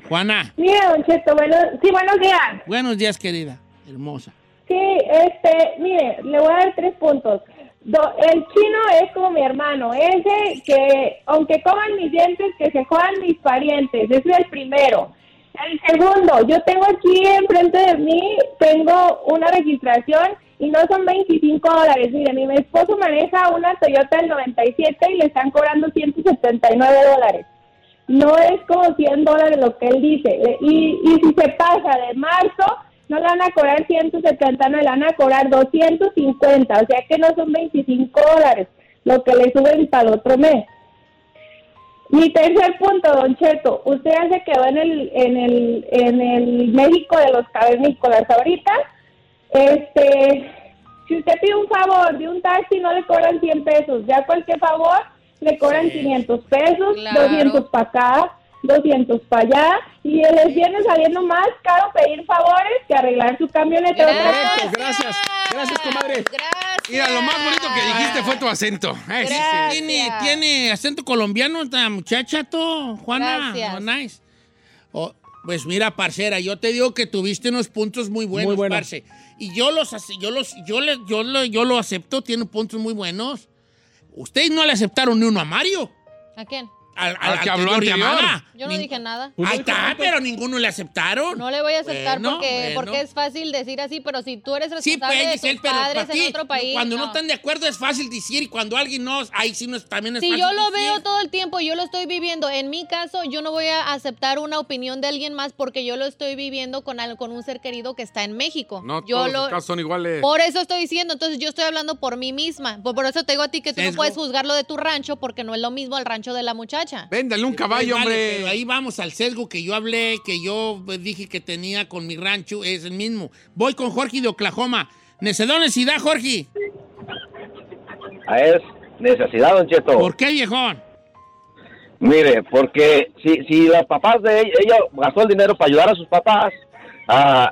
Juana. Mira, Don Cheto, bueno, sí, buenos días. Buenos días, querida. Hermosa. Sí, este, mire, le voy a dar tres puntos. Do- el chino es como mi hermano, ese que, aunque coman mis dientes, que se jodan mis parientes, ese es el primero. El segundo, yo tengo aquí enfrente de mí, tengo una registración y no son 25 dólares. Mire, mi esposo maneja una Toyota del 97 y le están cobrando 179 dólares. No es como 100 dólares lo que él dice. Y, y si se pasa de marzo, no le van a cobrar 170, no le van a cobrar 250. O sea que no son 25 dólares lo que le suben para el otro mes. Mi tercer punto, Don Cheto, usted ya se quedó en el, en el, en el México de los cavernícolas ahorita. Este, si usted pide un favor de un taxi, no le cobran 100 pesos. Ya cualquier favor, le cobran 500 pesos, Claro. 200 para acá, 200 para allá. Y les viene saliendo más caro pedir favores que arreglar su camioneta. Correcto, gracias. Gracias, comadre. Gracias. Mira, lo más bonito que dijiste fue tu acento. Sí, sí. Gracias. ¿Tiene, tiene acento colombiano esta muchacha, tú, Juana? Gracias. Oh, nice. Oh, pues mira, parcera, yo te digo que tuviste unos puntos muy buenos, Muy parce. Y yo los, yo los, yo le, yo lo, yo lo acepto, tiene puntos muy buenos. Ustedes no le aceptaron ni uno a Mario. ¿A quién? Al, Al que habló anterior. llamada. Yo no Nin- dije nada. Pues Ahí está, pero ninguno le aceptaron. No le voy a aceptar Bueno, porque, bueno. porque es fácil decir así, pero si tú eres Sí, responsable pues, de tus pero padres para ti, en otro país. cuando no. no. están de acuerdo es fácil decir y cuando alguien no, ahí sí no es, también es Si fácil yo lo decir. veo todo el tiempo, yo lo estoy viviendo. En mi caso, yo no voy a aceptar una opinión de alguien más porque yo lo estoy viviendo con, al- con un ser querido que está en México. No yo todos lo, los casos son iguales. Por eso estoy diciendo, entonces yo estoy hablando por mí misma. Por, por eso te digo a ti que tú no puedes juzgarlo de tu rancho porque no es lo mismo al rancho de la muchacha. Bacha. Véndale un caballo, Vale, hombre. pero ahí vamos al sesgo que yo hablé, que yo pues, dije que tenía con mi rancho, es el mismo. Voy con Jorge de Oklahoma. Necedad, necesidad, Jorge. Ah, Es necesidad, Don Cheto. ¿Por qué, viejón? Mire, porque si, si los papás de ella, ella gastó el dinero para ayudar a sus papás, ah,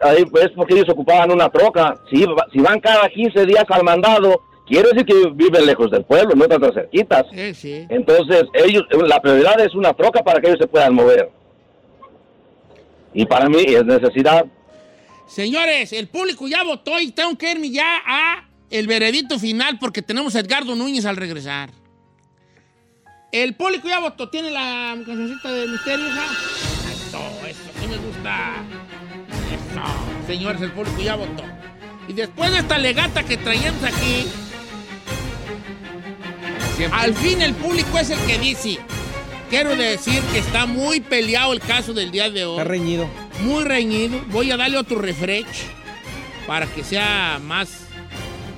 ahí es porque ellos ocupaban una troca. Si, si van cada 15 días al mandado, quiere decir que viven lejos del pueblo, no tan cerquitas. Eh, sí. Entonces, ellos, la prioridad es una troca para que ellos se puedan mover. Y para mí es necesidad. Señores, el público ya votó y tengo que irme ya a el veredicto final porque tenemos a Edgardo Núñez al regresar. El público ya votó. ¿Tiene la cancioncita de misterio, hija? Eso, eso, sí me gusta. Eso. Señores, el público ya votó. Y después de esta legata que traíamos aquí, al fin el público es el que dice. Quiero decir que está muy peleado el caso del día de hoy. Está reñido. Muy reñido. Voy a darle otro refresh para que sea más,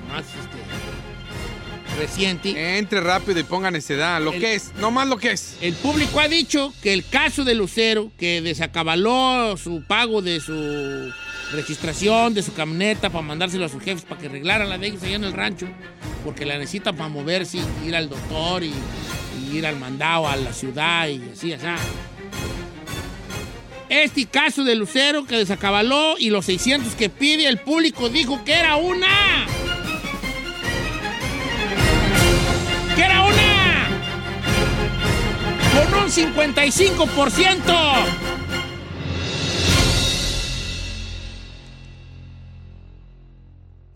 más este, reciente. Entre rápido y ponga necedad. Lo El- que es, nomás lo que es. El público ha dicho que el caso de Lucero, que desacabaló su pago de su registración, de su camioneta para mandárselo a sus jefes para que arreglaran la de ellos allá en el rancho, porque la necesitan para moverse, y ir al doctor y, y ir al mandado a la ciudad y así, así. Este caso de Lucero que desacabaló y los 600 que pide, el público dijo que era una. ¡Que era una! Con un 55%.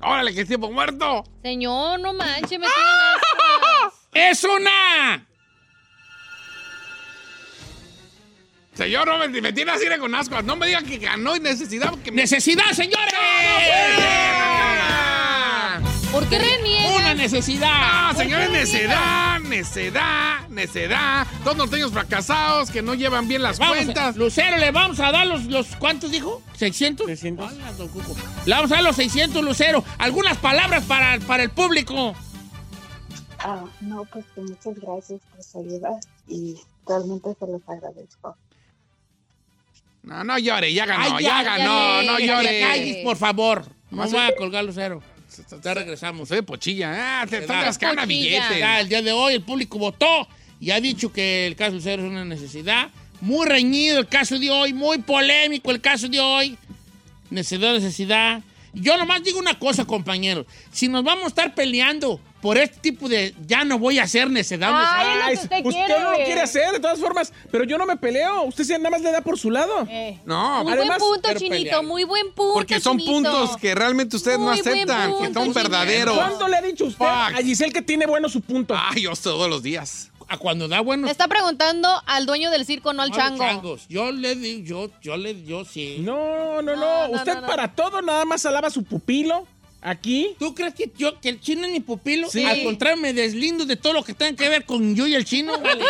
¡Órale, que es tiempo muerto! Señor, no manches, me ascuas. ¡Es una! Señor, no me, me tiene así de con ascuas. No me digan que ganó y necesidad. Porque me- ¡Necesidad, señores! ¿Por qué reniegan? ¡Una necesidad! Ah, señores, necedad, necedad, necedad. Dos norteños fracasados que no llevan bien las Vamos, cuentas. Lucero, le vamos a dar los, los ¿cuántos dijo? ¿600? 600. Hola, don Cuco. Le vamos a dar los 600, Lucero. Algunas palabras para, para el público. Ah, no, pues que muchas gracias por su ayuda y realmente se los agradezco. No, no llore, ya ganó, Ay, ya, ganó, no que te llore. calles, por favor. No voy a colgar, Lucero. Ya regresamos. De pochilla. Ah, te estás da. gana billete. Ya, el día de hoy el público votó y ha dicho que el caso Lucero es una necesidad. Muy reñido el caso de hoy, muy polémico el caso de hoy. Necesidad, necesidad. Yo nomás digo una cosa, compañeros. Si nos vamos a estar peleando por este tipo de ya no voy a hacer necedad, Ay, necesidad, es lo que usted usted quiere. no lo quiere hacer, de todas formas. Pero yo no me peleo. Usted sí nada más le da por su lado. Eh, No, muy además, buen punto, Chinito, pelear. muy buen punto, porque son Chinito. puntos que realmente ustedes no Muy aceptan, que son Chinito. verdaderos. ¿Cuándo le ha dicho usted Fuck. a Giselle que tiene bueno su punto? Ay, yo todos los días. A cuando da buenos Está preguntando al dueño del circo, no al chango. changos. Yo le digo, yo, yo le, yo sí. No, no, no. No, no, Usted no, no. para todo nada más alaba a su pupilo. Aquí. ¿Tú crees que yo, que el chino es mi pupilo? Sí. Al contrario, me deslindo de todo lo que tenga que ver con yo y el chino. Vale.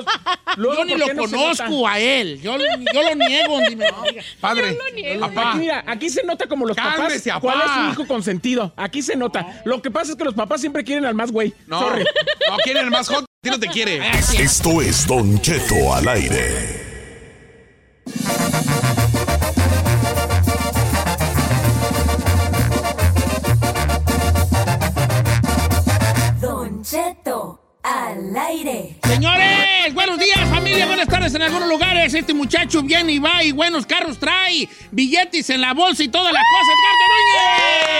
Luego, yo ni ¿por lo no conozco a él. Yo, yo lo niego. donde me lo diga. Padre, Aquí, papá, mira, aquí se nota como los Cálmese, papás cuál apá. es su hijo consentido. Aquí se nota. Lo que pasa es que los papás siempre quieren al más güey. no, Sorry. no quieren el más hot, ti no te quiere. Esto es Don Cheto al aire. Don Cheto al aire. Señores, buenos días, familia. Buenas tardes en algunos lugares. Este muchacho viene y va y buenos carros trae. Billetes en la bolsa y toda la cosa. Edgardo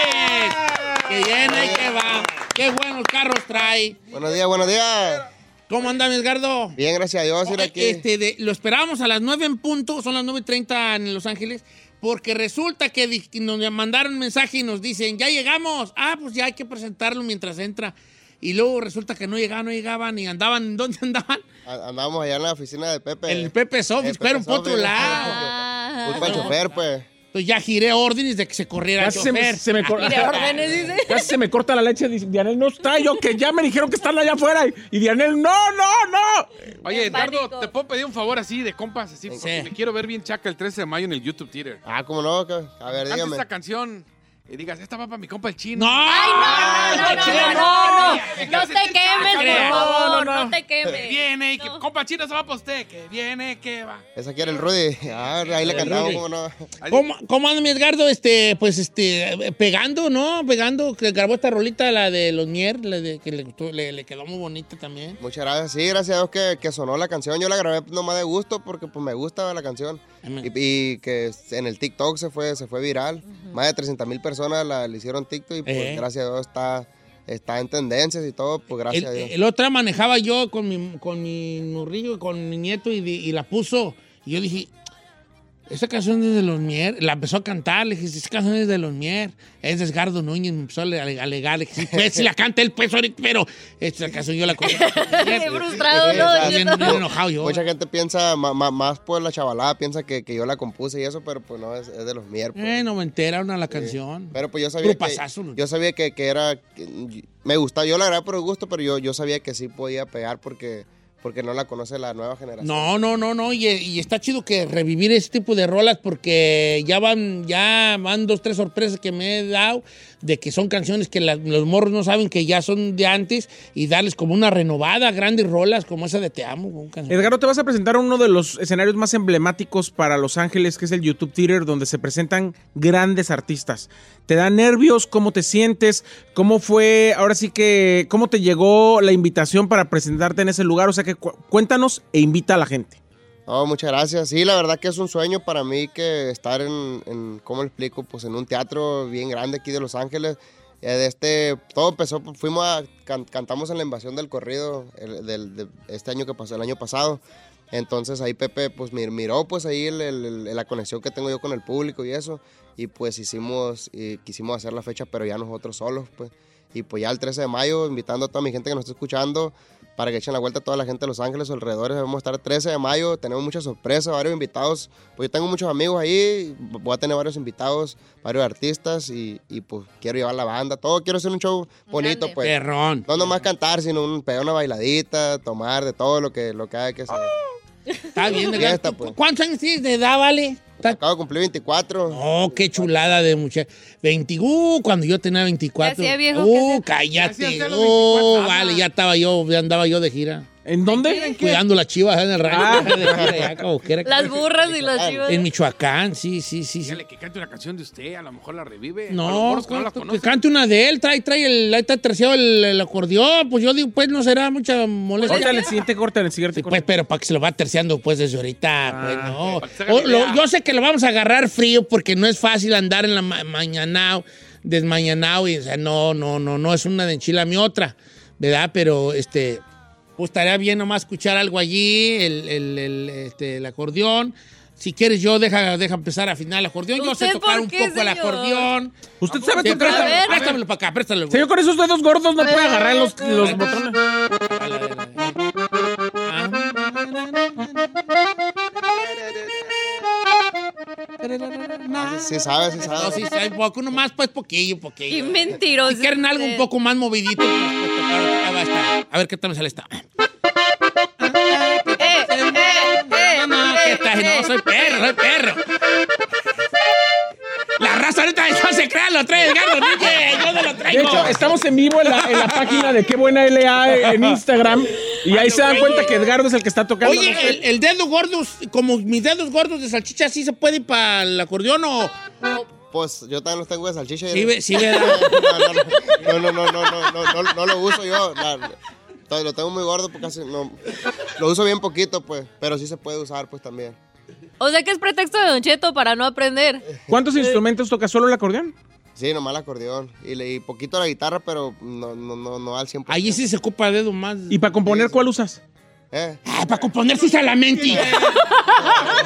Núñez. Que viene y que va. Qué buenos carros trae. Buenos días, buenos días. ¿Cómo anda, mi Edgardo? Bien, gracias a Dios. Mira aquí. Este, de- lo esperábamos a las 9 en punto, son las 9.30 en Los Ángeles, porque resulta que nos mandaron un mensaje y nos dicen, ya llegamos. Ah, pues ya hay que presentarlo mientras entra. Y luego resulta que no llegaban, no llegaban y andaban, ¿dónde andaban? A- Andamos allá en la oficina de Pepe. El Pepe Office, El pero por otro lado. Ah. Culpa chofer, pues. Entonces ya giré órdenes de que se corriera el Casi se me, chofer. se me cor- Mire, órdenes, dice. Casi se me corta la leche. Dice, Dianel no está. Yo que ya me dijeron que están allá afuera. Y, y Dianel, no, no, no. Oye, pánico. ¿te puedo pedir un favor así de compas? Así, porque me quiero ver bien chaca el 13 de mayo en el YouTube Theater. Ah, ¿cómo no? Que- A ver, Canta dígame. esta canción. y digas, esta va para mi compa el chino. ¡No! Ay, no, no, no, no, no, no, no te quemes, por No, favor, no, quemes. Viene y que compa chino se va para usted, que viene, que va. Esa aquí era el Rudy. Ah, ahí El cantamos, Rudy. ¿cómo no? ¿Cómo, ¿Cómo anda mi Edgardo? Este, pues, este, pegando, ¿no? Pegando, que grabó esta rolita, la de los Mier, la de, que le, gustó- le, le quedó muy bonita también. Muchas gracias. Sí, gracias a Dios que, que sonó la canción. Yo la grabé nomás de gusto porque pues me gusta la canción. Y, y que en el TikTok se fue, se fue viral. Más de 300 mil personas la, le hicieron TikTok y pues Eh. gracias a Dios está, está en tendencias y todo, pues gracias El, a Dios. el otro manejaba yo con mi, con mi nurrillo, con mi nieto y, y la puso. Y yo dije, esa canción es de los Mier. La empezó a cantar, le dije, esa canción es de los Mier. Es de Edgardo Núñez, me empezó a ale- alegar. Le dije, sí, pues, si la canta él, pues, ahorita, pero esta canción yo la conozco. Qué frustrado, ¿no? bien- bien enojado yo. Mucha gente piensa, ma- ma- más por la chavalada, piensa que, que yo la compuse y eso, pero pues no, es, es de los mier. pues. Eh, no me entera una la canción. Pero pues yo sabía que, Grupazazo. yo sabía que, que era, que- me gustaba, yo la grabé por el gusto, pero yo, yo sabía que sí podía pegar porque, porque no la conoce la nueva generación. No, no, no, no. Y, y está chido que revivir ese tipo de rolas porque ya van, ya van dos, tres sorpresas que me he dado de que son canciones que los morros no saben que ya son de antes y darles como una renovada, grandes rolas como esa de Te Amo. Edgardo, te vas a presentar uno de los escenarios más emblemáticos para Los Ángeles, que es el YouTube Theater, donde se presentan grandes artistas. ¿Te da nervios? ¿Cómo te sientes? ¿Cómo fue, ahora sí que, cómo te llegó la invitación para presentarte en ese lugar? O sea que cu- cuéntanos e invita a la gente. Oh, muchas gracias. Sí, la verdad que es un sueño para mí que estar en, en ¿cómo explico? Pues en un teatro bien grande aquí de Los Ángeles. Eh, de este, todo empezó, fuimos cantamos en la invasión del corrido el- del, de este año que pasó, el año pasado. Entonces ahí Pepe pues mir- miró pues ahí la conexión que tengo yo con el público y eso. Y pues hicimos, y quisimos hacer la fecha, pero ya nosotros solos pues. Y pues ya el 13 de mayo, invitando a toda mi gente que nos está escuchando para que echen la vuelta a toda la gente de Los Ángeles, alrededores. Vamos a estar el 13 de mayo, tenemos muchas sorpresas, varios invitados. Pues yo tengo muchos amigos ahí, voy a tener varios invitados, varios artistas y, y, pues quiero llevar la banda, todo. Quiero hacer un show bonito, pues. Perrón. No nomás cantar, sino un, pegar una bailadita, tomar de todo lo que, lo que hay que hacer. Está bien, Fiesta, Edgardo. pues. ¿Cuántos años tienes de edad, vale? Acabo de cumplir 24. Oh, qué chulada de muchacho. 20, uh, cuando yo tenía 24. Ya hacía viejo, Uh, cállate. Oh, 24, vale, ya estaba yo, ya andaba yo de gira. ¿En dónde? Cuidando las chivas en el rancho. Ah. Las burras y las chivas. En Michoacán, sí, sí, sí. sí. Dígale que cante una canción de usted, a lo mejor la revive. No, que no la que cante una de él, trae, trae el, ahí está terciado el, el acordeón, pues yo digo, pues no será mucha molestia. En el siguiente corte, el siguiente Sí, corte. pues, pero para que se lo va terciando pues desde ahorita, pues no. O- lo- yo sé que lo vamos a agarrar frío porque no es fácil andar en la ma mañanao, desmañanao, y o sea, no, no, no, no es una de enchila mi otra, ¿verdad? Pero este, pues estaría bien nomás escuchar algo allí, el, el, el, este, el acordeón. Si quieres yo, deja, deja empezar a afinar el acordeón. Yo sé ¿Usted tocar un qué, poco el acordeón. ¿Usted sabe tocar? préstamelo, para acá, préstamelo. Señor, con esos dedos gordos no puede agarrar los, los botones. Sí, sabes, sí No, sabes. sí, sí, un poco, nomás, pues poquillo, poquillo. Qué mentiroso. Si quieren algo un poco más movidito, pues, pues, tocar, va a estar. A ver qué tal me sale esta. Eh, eh, eh, No, no, ¿qué tal? No, soy perro, soy perro. La raza ahorita no se crea, lo trae Edgardo yo no lo De traigo. hecho, estamos en vivo en la, en la página de Qué Buena LA en Instagram. Y ahí se dan cuenta que Edgardo es el que está tocando. Oye, el, el dedo gordo, como mis dedos gordos de salchicha, ¿sí se puede para el acordeón o...? Pues yo también los tengo de salchicha. Sí, ve- sí, ¿verdad? No, no, no, no, no, no, no, no lo uso yo. lo tengo muy gordo porque casi no. Lo uso bien poquito, pues. Pero sí se puede usar, pues también. O sea que es pretexto de Don Cheto para no aprender. ¿Cuántos instrumentos toca solo el acordeón? Sí, nomás el acordeón. Y, le- y poquito la guitarra, pero no, no, no, no al 100%. Allí sí se ocupa dedo más. ¿Y para componer cuál usas? ¿Eh? Ah, para componer sus lamenti.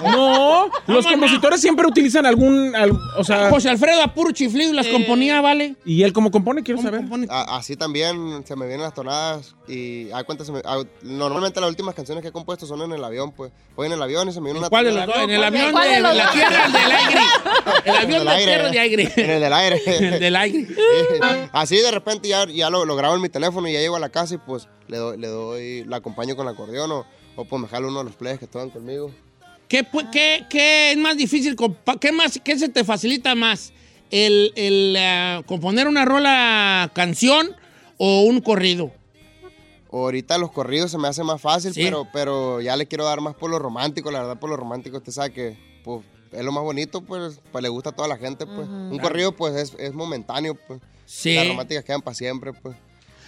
No, los compositores siempre utilizan algún, al- o sea, José Alfredo a puro chiflido las componía, ¿vale? y él cómo compone, quiero saber. A- así también se me vienen las tonadas y a cuenta se me- a- normalmente las últimas canciones que he compuesto son en el avión, pues. Voy en el avión y se me viene una ¿Cuál de los tonada. dos? ¿En el avión ¿Cuál de, de los la dos? tierra el del aire? El avión del de aire. tierra de aire. En el del aire. El del aire. Sí. Así de repente ya, ya lo, lo grabo en mi teléfono y ya llego a la casa y pues le doy, le doy la acompaño con el acordeón o, o pues me jalo uno de los players que estaban conmigo. ¿Qué, qué, qué es más difícil? ¿Qué, más, ¿Qué se te facilita más? el, el, eh, componer una rola canción o un corrido? Ahorita los corridos se me hace más fácil, Sí. pero, pero ya le quiero dar más por lo romántico. La verdad, por lo romántico, usted sabe que pues, es lo más bonito, pues, pues le gusta a toda la gente. pues. Un Claro. corrido, pues, es, es momentáneo. Pues. Sí. Las románticas quedan para siempre, pues.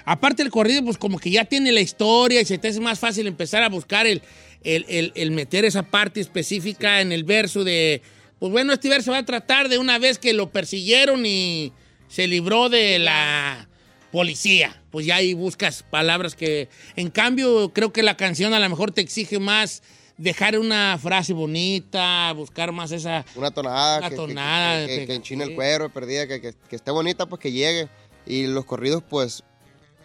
Aparte el corrido, pues como que ya tiene la historia y se te hace más fácil empezar a buscar el, el, el- el meter esa parte específica en el verso de, pues bueno, este verso va a tratar de una vez que lo persiguieron y se libró de la policía. Pues ya ahí buscas palabras que, en cambio, creo que la canción a lo mejor te exige más dejar una frase bonita, buscar más esa... Una tonada. Una que, tonada, Que, que, que- que enchine el cuero, perdida, que, que, que esté bonita, pues que llegue. Y los corridos, pues,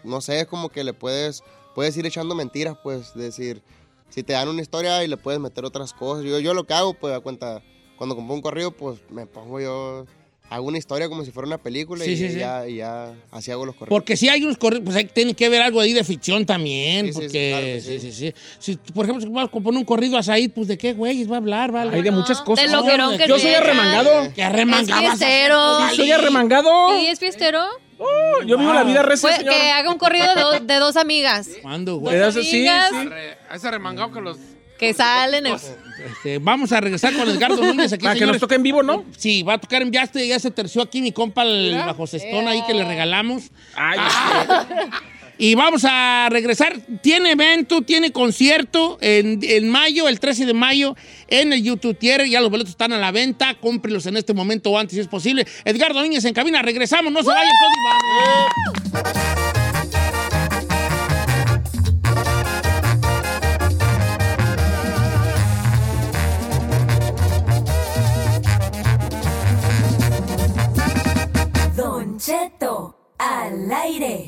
no sé, es como que le puedes, puedes ir echando mentiras, pues, decir, si te dan una historia y le puedes meter otras cosas. Yo, yo lo que hago, pues, a cuenta, cuando compongo un corrido, pues, me pongo yo, hago una historia como si fuera una película Sí, y, sí, y sí. ya, y ya, así hago los corridos. Porque si hay unos corridos, pues ahí tiene que haber algo ahí de ficción también. Sí, sí, sí, porque, claro sí, sí, sí. Si, por ejemplo, si vamos a componer un corrido a Said, pues de qué güeyes va a hablar, ¿vale? Hay de muchas cosas. De lo que no que Yo soy arremangado. Que arremangado. Es fiestero. Soy arremangado. ¿Sí es fiestero? Yo vivo la vida Pues, señor. que haga un corrido de, dos- de dos amigas. ¿Cuándo, güey? Sí, amigas. sí. Re- A ese remangado que los. Que salen. en- Este, vamos a regresar con Edgardo Núñez aquí, Para que nos toque en vivo, ¿no? Sí, va a tocar en ya, este- ya se terció aquí mi compa el Mira. bajo cestón ahí que le regalamos. Ay, Y vamos a regresar. Tiene evento, tiene concierto en, en mayo, el 13 de mayo, en el YouTube Theater. Ya los boletos están a la venta. Cómprelos en este momento o antes si es posible. Edgardo Núñez en cabina. Regresamos, no se vayan vamos. Don Cheto al aire.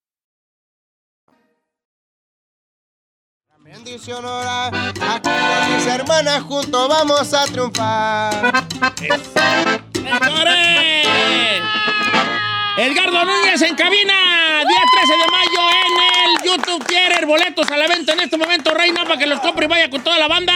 Bendición ahora, aquí mis hermanas juntos vamos a triunfar. ¡Señores! Edgardo Núñez en cabina, día 13 de mayo en YouTube Theater. Boletos a la venta en este momento, Reina, para que los compre y vaya con toda la banda.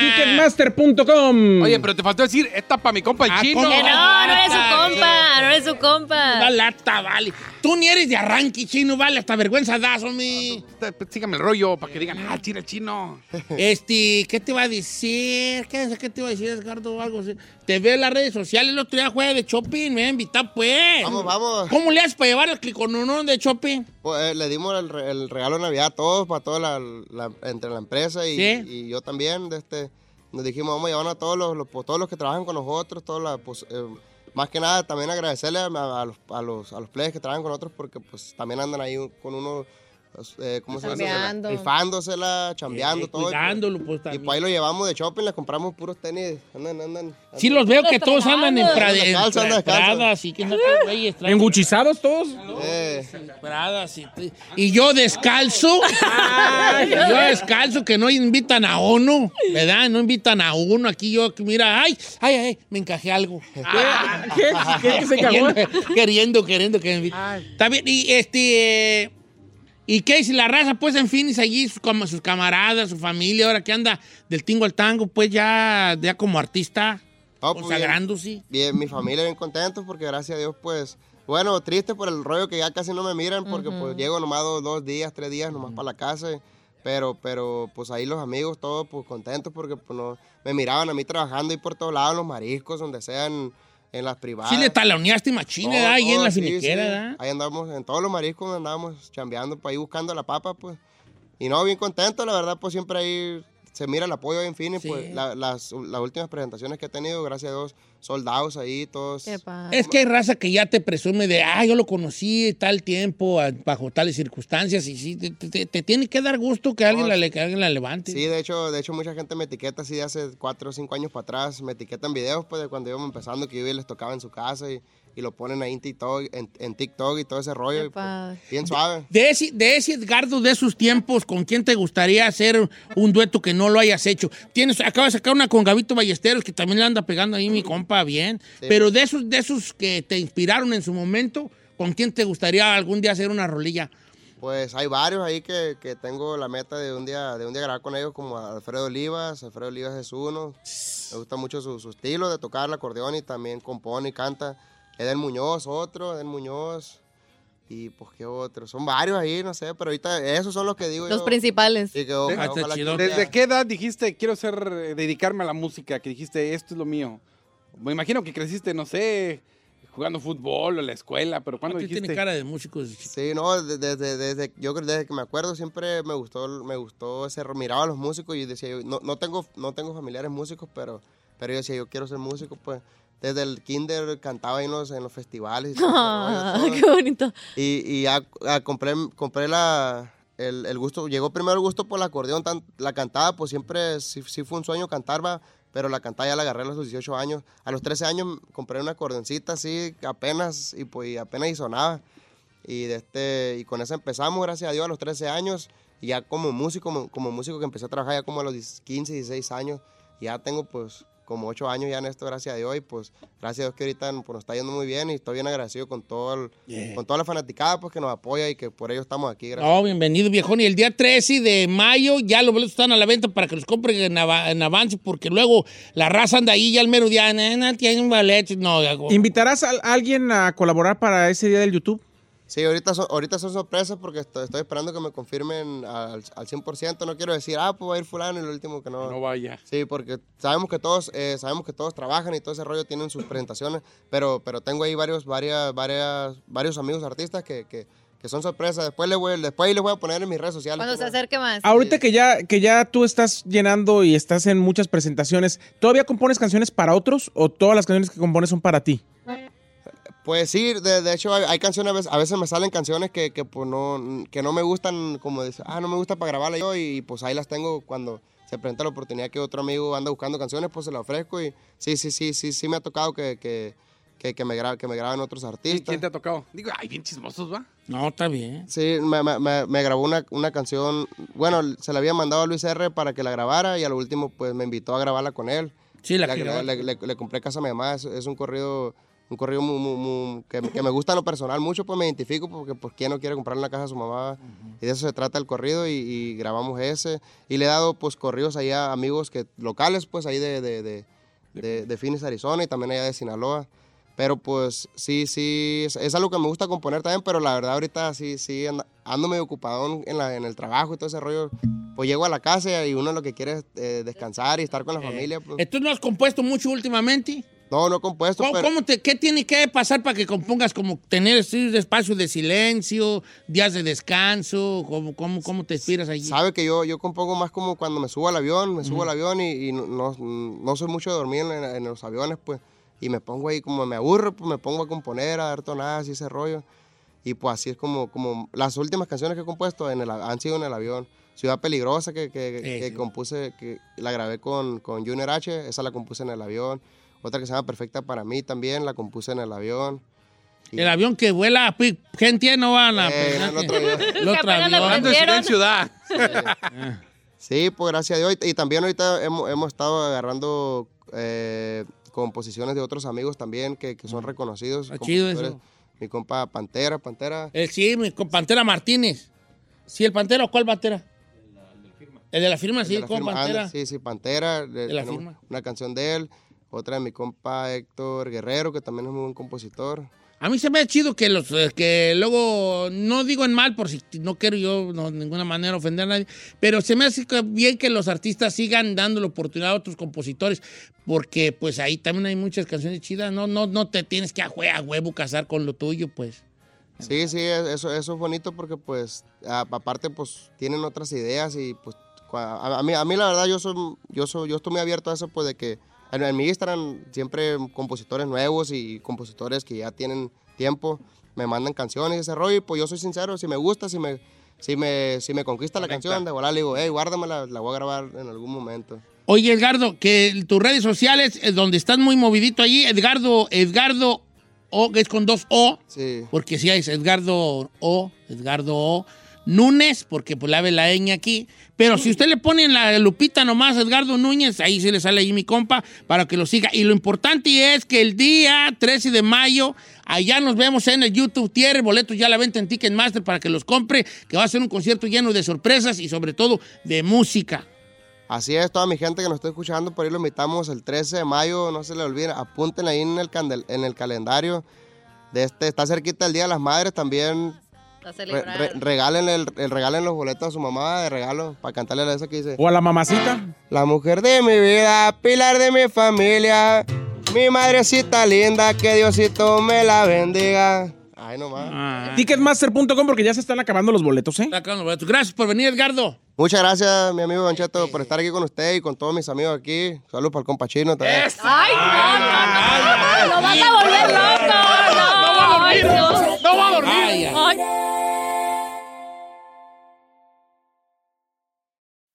Ticketmaster.com. Oye, pero te faltó decir, esta para mi compa el Ah, chino. ¿cómo? Que no, no eres su compa, no eres su compa. La lata, vale. Tú ni eres de arranque, chino, vale. Hasta vergüenza das, hombre. Sígame el rollo para que digan, ah, chile el chino. Este, ¿qué te va a decir? ¿Qué, qué te va a decir, Edgardo? Algo así. Te veo en las redes sociales, el otro día juega de shopping, me invita pues. Vamos, vamos. ¿Cómo le haces para llevar el clicononón de shopping? Pues, eh, le dimos el, re- el regalo de Navidad a todos, para toda la, la- entre la empresa y, Sí. y yo también. De este, nos dijimos, vamos a llevar a todos los, los- todos los que trabajan con nosotros, todos la, pues, eh, más que nada también agradecerle a, a los, a, los, a los players que trabajan con nosotros porque pues también andan ahí con uno, eh, ¿cómo se llama? Chambeando. Rifándosela, chambeando, Eh, todo. y, pues, pues, y pues ahí lo llevamos de shopping, le compramos puros tenis, andan, andan. Sí, los veo que todos andan en, Prada, en Descalzo, anda descalzo. Pradas y que no ¿Enguchizados todos? Eh, Pradas y, y yo descalzo. yo descalzo que no invitan a uno, ¿verdad? No invitan a uno. Aquí yo, mira, ay, ay, ay, me encajé algo. ¿Qué? ¿Qué, qué se cagó? queriendo, queriendo, queriendo que me inviten. Está bien, y este. eh, ¿Y qué? Si la raza, pues, en fin, y allí sus, como sus camaradas, su familia, ahora que anda del tingo al tango, pues ya, ya como artista, pues, bien. consagrándose. Bien, mi familia bien contentos porque gracias a Dios, pues, bueno, triste por el rollo que ya casi no me miran porque pues llego nomás dos, dos días, tres días nomás para la casa. y- Pero, pero, pues ahí los amigos todos pues contentos porque pues no, me miraban a mí trabajando y por todos lados, los mariscos, donde sean, en las privadas. Sí le taloneaste machine, Todo. Ahí en la sí. ¿verdad? Ahí andamos, en todos los mariscos andábamos chambeando, pues ahí buscando la papa, pues. Y no, bien contento, la verdad, pues siempre ahí se mira el apoyo en fin, y pues la- las, las últimas presentaciones que he tenido, gracias a Dios, soldados ahí, todos. Es que hay raza que ya te presume de, ah, yo lo conocí tal tiempo, bajo tales circunstancias, y sí, te, te- te tiene que dar gusto que alguien, la, que alguien la levante. Sí, de hecho, de hecho mucha gente me etiqueta así de hace cuatro o cinco años para atrás, me etiquetan videos pues de cuando íbamos empezando que yo les tocaba en su casa y, y lo ponen ahí en TikTok, en, en TikTok y todo ese rollo, y, pues, bien suave. De ese, de ese Edgardo de esos tiempos, ¿con quién te gustaría hacer un dueto que no lo hayas hecho? Tienes, acabas de sacar una con Gabito Ballesteros, que también le anda pegando ahí mi compa bien. Sí. Pero de esos, de esos que te inspiraron en su momento, ¿con quién te gustaría algún día hacer una rolilla? Pues hay varios ahí que, que tengo la meta de un día de un día grabar con ellos, como Alfredo Olivas. Alfredo Olivas es uno. Me gusta mucho su, su estilo de tocar el acordeón y también compone y canta. Edel Muñoz, otro, Edel Muñoz. Y pues qué otro. Son varios ahí, no sé, pero ahorita esos son los que digo Los yo. principales. Sí, que Ah, ojalá- ojalá que ¿Desde qué edad dijiste quiero ser, eh, dedicarme a la música? Que dijiste esto es lo mío. Me imagino que creciste, no sé, jugando fútbol o en la escuela, pero ¿cuándo dijiste? tiene cara de músicos. Sí, no, de- desde, desde, yo desde que me acuerdo siempre me gustó, me gustó ese, miraba a los músicos y decía yo, no, no tengo, no tengo familiares músicos, pero, pero yo decía, yo quiero ser músico, pues. Desde el kinder cantaba en los, en los festivales. y Ah, todo. qué bonito. Y, y ya compré, compré la, el, el gusto, llegó primero el gusto por el acordeón, tan- la cantada, pues siempre sí, sí fue un sueño cantar, va, pero la cantada ya la agarré a los 18 años. A los 13 años compré una acordeoncita así, apenas, y pues y apenas y sonaba. Y, de este, y con eso empezamos, gracias a Dios, a los 13 años. Y ya como músico, como, como músico que empecé a trabajar ya como a los 15, 16 años. Ya tengo pues como 8 años ya en esto, gracias a Dios. Y pues gracias a Dios que ahorita pues, nos está yendo muy bien y estoy bien agradecido con, todo el- Yeah. con toda la fanaticada pues, que nos apoya y que por ello estamos aquí. Gracias. No, bienvenido, viejón. Y el día 13 de mayo ya los boletos están a la venta para que los compren en, ava- en avance, porque luego la raza anda ahí ya el mero día. "Nena, tiene un boleto. No, hago- ¿Invitarás a alguien a colaborar para ese día del YouTube? Sí, ahorita son, ahorita son sorpresas porque estoy, estoy esperando que me confirmen al, al 100%. No quiero decir, ah, pues va a ir fulano y lo último que no. No vaya. Sí, porque sabemos que todos, eh, sabemos que todos trabajan y todo ese rollo tienen sus presentaciones, pero, pero tengo ahí varios, varias, varias, varios amigos artistas que, que, que son sorpresas. Después, le voy, después ahí les voy a poner en mis redes sociales. Cuando se pero- acerque más. Ahorita que ya, que ya tú estás llenando y estás en muchas presentaciones, ¿todavía compones canciones para otros o todas las canciones que compones son para ti? Pues sí, de, de hecho hay, hay canciones, a veces, a veces me salen canciones que, que, pues no, que no me gustan, como dice, ah, no me gusta para grabarla yo y pues ahí las tengo cuando se presenta la oportunidad que otro amigo anda buscando canciones, pues se la ofrezco y sí, sí, sí, sí, sí me ha tocado que, que, que, que me, gra- que me graben otros artistas. ¿Quién te ha tocado? Digo, ay, bien chismosos, ¿va? No, está bien. Sí, me, me- me- me grabó una, una canción, bueno, se la había mandado a Luis R para que la grabara y a lo último pues me invitó a grabarla con él. Sí, la Le- que le, le- le- le compré Casa a mi mamá, es, es un corrido, un corrido muy- muy- muy- que, que me gusta en lo personal mucho, pues me identifico porque pues quién no quiere comprarle una casa a su mamá y de eso se trata el corrido y, y grabamos ese y le he dado pues corridos ahí a amigos que locales pues ahí de, de, de, de, de Phoenix, Arizona y también allá de Sinaloa. Pero pues sí, sí, es, es algo que me gusta componer también, pero la verdad ahorita sí, sí, ando, ando medio ocupado en, la- en el trabajo y todo ese rollo. Pues llego a la casa y uno lo que quiere es eh, descansar y estar con la familia. Pues. ¿Entonces no has compuesto mucho últimamente? No, no he compuesto, ¿Cómo, pero... cómo te, ¿Qué tiene que pasar para que compongas? ¿Como tener espacios de silencio, días de descanso? ¿Cómo, cómo, cómo te inspiras allí? Sabe que yo, yo compongo más como cuando me subo al avión, me subo al avión y, y no, no, no soy mucho de dormir en, en los aviones, pues. Y me pongo ahí, como me aburro, pues me pongo a componer, a dar tonadas y ese rollo. Y pues así es como, como las últimas canciones que he compuesto en el, han sido en el avión. Ciudad Peligrosa que, que, Sí, que sí. compuse, que la grabé con, con Junior H, esa la compuse en el avión. Otra que se llama Perfecta para mí también, la compuse en el avión. Y- El avión que vuela, pi- gente no van a... Eh, el otro avión. El otro avión. Ciudad. Sí, pues gracias a Dios. Y, también ahorita hemos, hemos estado agarrando eh, composiciones de otros amigos también que, que son reconocidos. Está chido eso. Mi compa Pantera, Pantera. El, sí, mi con Pantera Martínez. ¿Sí, el Pantera o cuál Pantera? El de la firma, el sí, de la con firma, Pantera. anda, sí, sí, Pantera. De la tenemos firma. Una canción de él. Otra de mi compa Héctor Guerrero, que también es muy buen compositor. A mí se me ha chido que los eh, que luego, no digo en mal, por si no quiero yo no, de ninguna manera ofender a nadie, pero se me hace bien que los artistas sigan dando la oportunidad a otros compositores, porque pues ahí también hay muchas canciones chidas, no, no, no te tienes que a, hue- a huevo casar con lo tuyo, pues. Sí, sí, eso, eso es bonito porque pues aparte pues tienen otras ideas y pues a, a mí, a mí la verdad yo soy, yo soy, yo estoy muy abierto a eso pues de que en, en mi Instagram siempre compositores nuevos y compositores que ya tienen tiempo me mandan canciones y ese rollo y pues yo soy sincero, si me gusta, si me, si me, si me conquista la canción, de volar le digo, hey, guárdamela, la voy a grabar en algún momento. Oye, Edgardo, que tus redes sociales, donde estás muy movidito allí, Edgardo, Edgardo O, que es con dos O, Sí. porque si es Edgardo O, Edgardo O, Núñez, porque pues la ve la ñ aquí. Pero si usted le pone en la lupita nomás Edgardo Núñez, ahí se le sale ahí mi compa para que lo siga. Y lo importante es que el día 13 de mayo, allá nos vemos en el YouTube Tier, boletos ya la venta en Ticketmaster para que los compre, que va a ser un concierto lleno de sorpresas y sobre todo de música. Así es, toda mi gente que nos está escuchando, por ahí lo invitamos el 13 de mayo, no se le olviden, apunten ahí en el, candel- en el calendario. De este, está cerquita el Día de las Madres también. A Re- celebrar. re- regalen, el, el- regalen los boletos a su mamá de regalo para cantarle a esa que dice. O a la mamacita. La mujer de mi vida, pilar de mi familia, mi madrecita linda, que Diosito me la bendiga. Ay, nomás. Ticketmaster.com porque ya se están acabando los boletos, ¿eh? Gracias por venir, Edgardo. Muchas gracias, mi amigo Don Cheto, por estar aquí con usted y con todos mis amigos aquí. Saludos para el compa chino también. ¡Ay, no, no, no! ¡Lo vas a volver loco! ¡No! ¡Ay, Dios! ¡No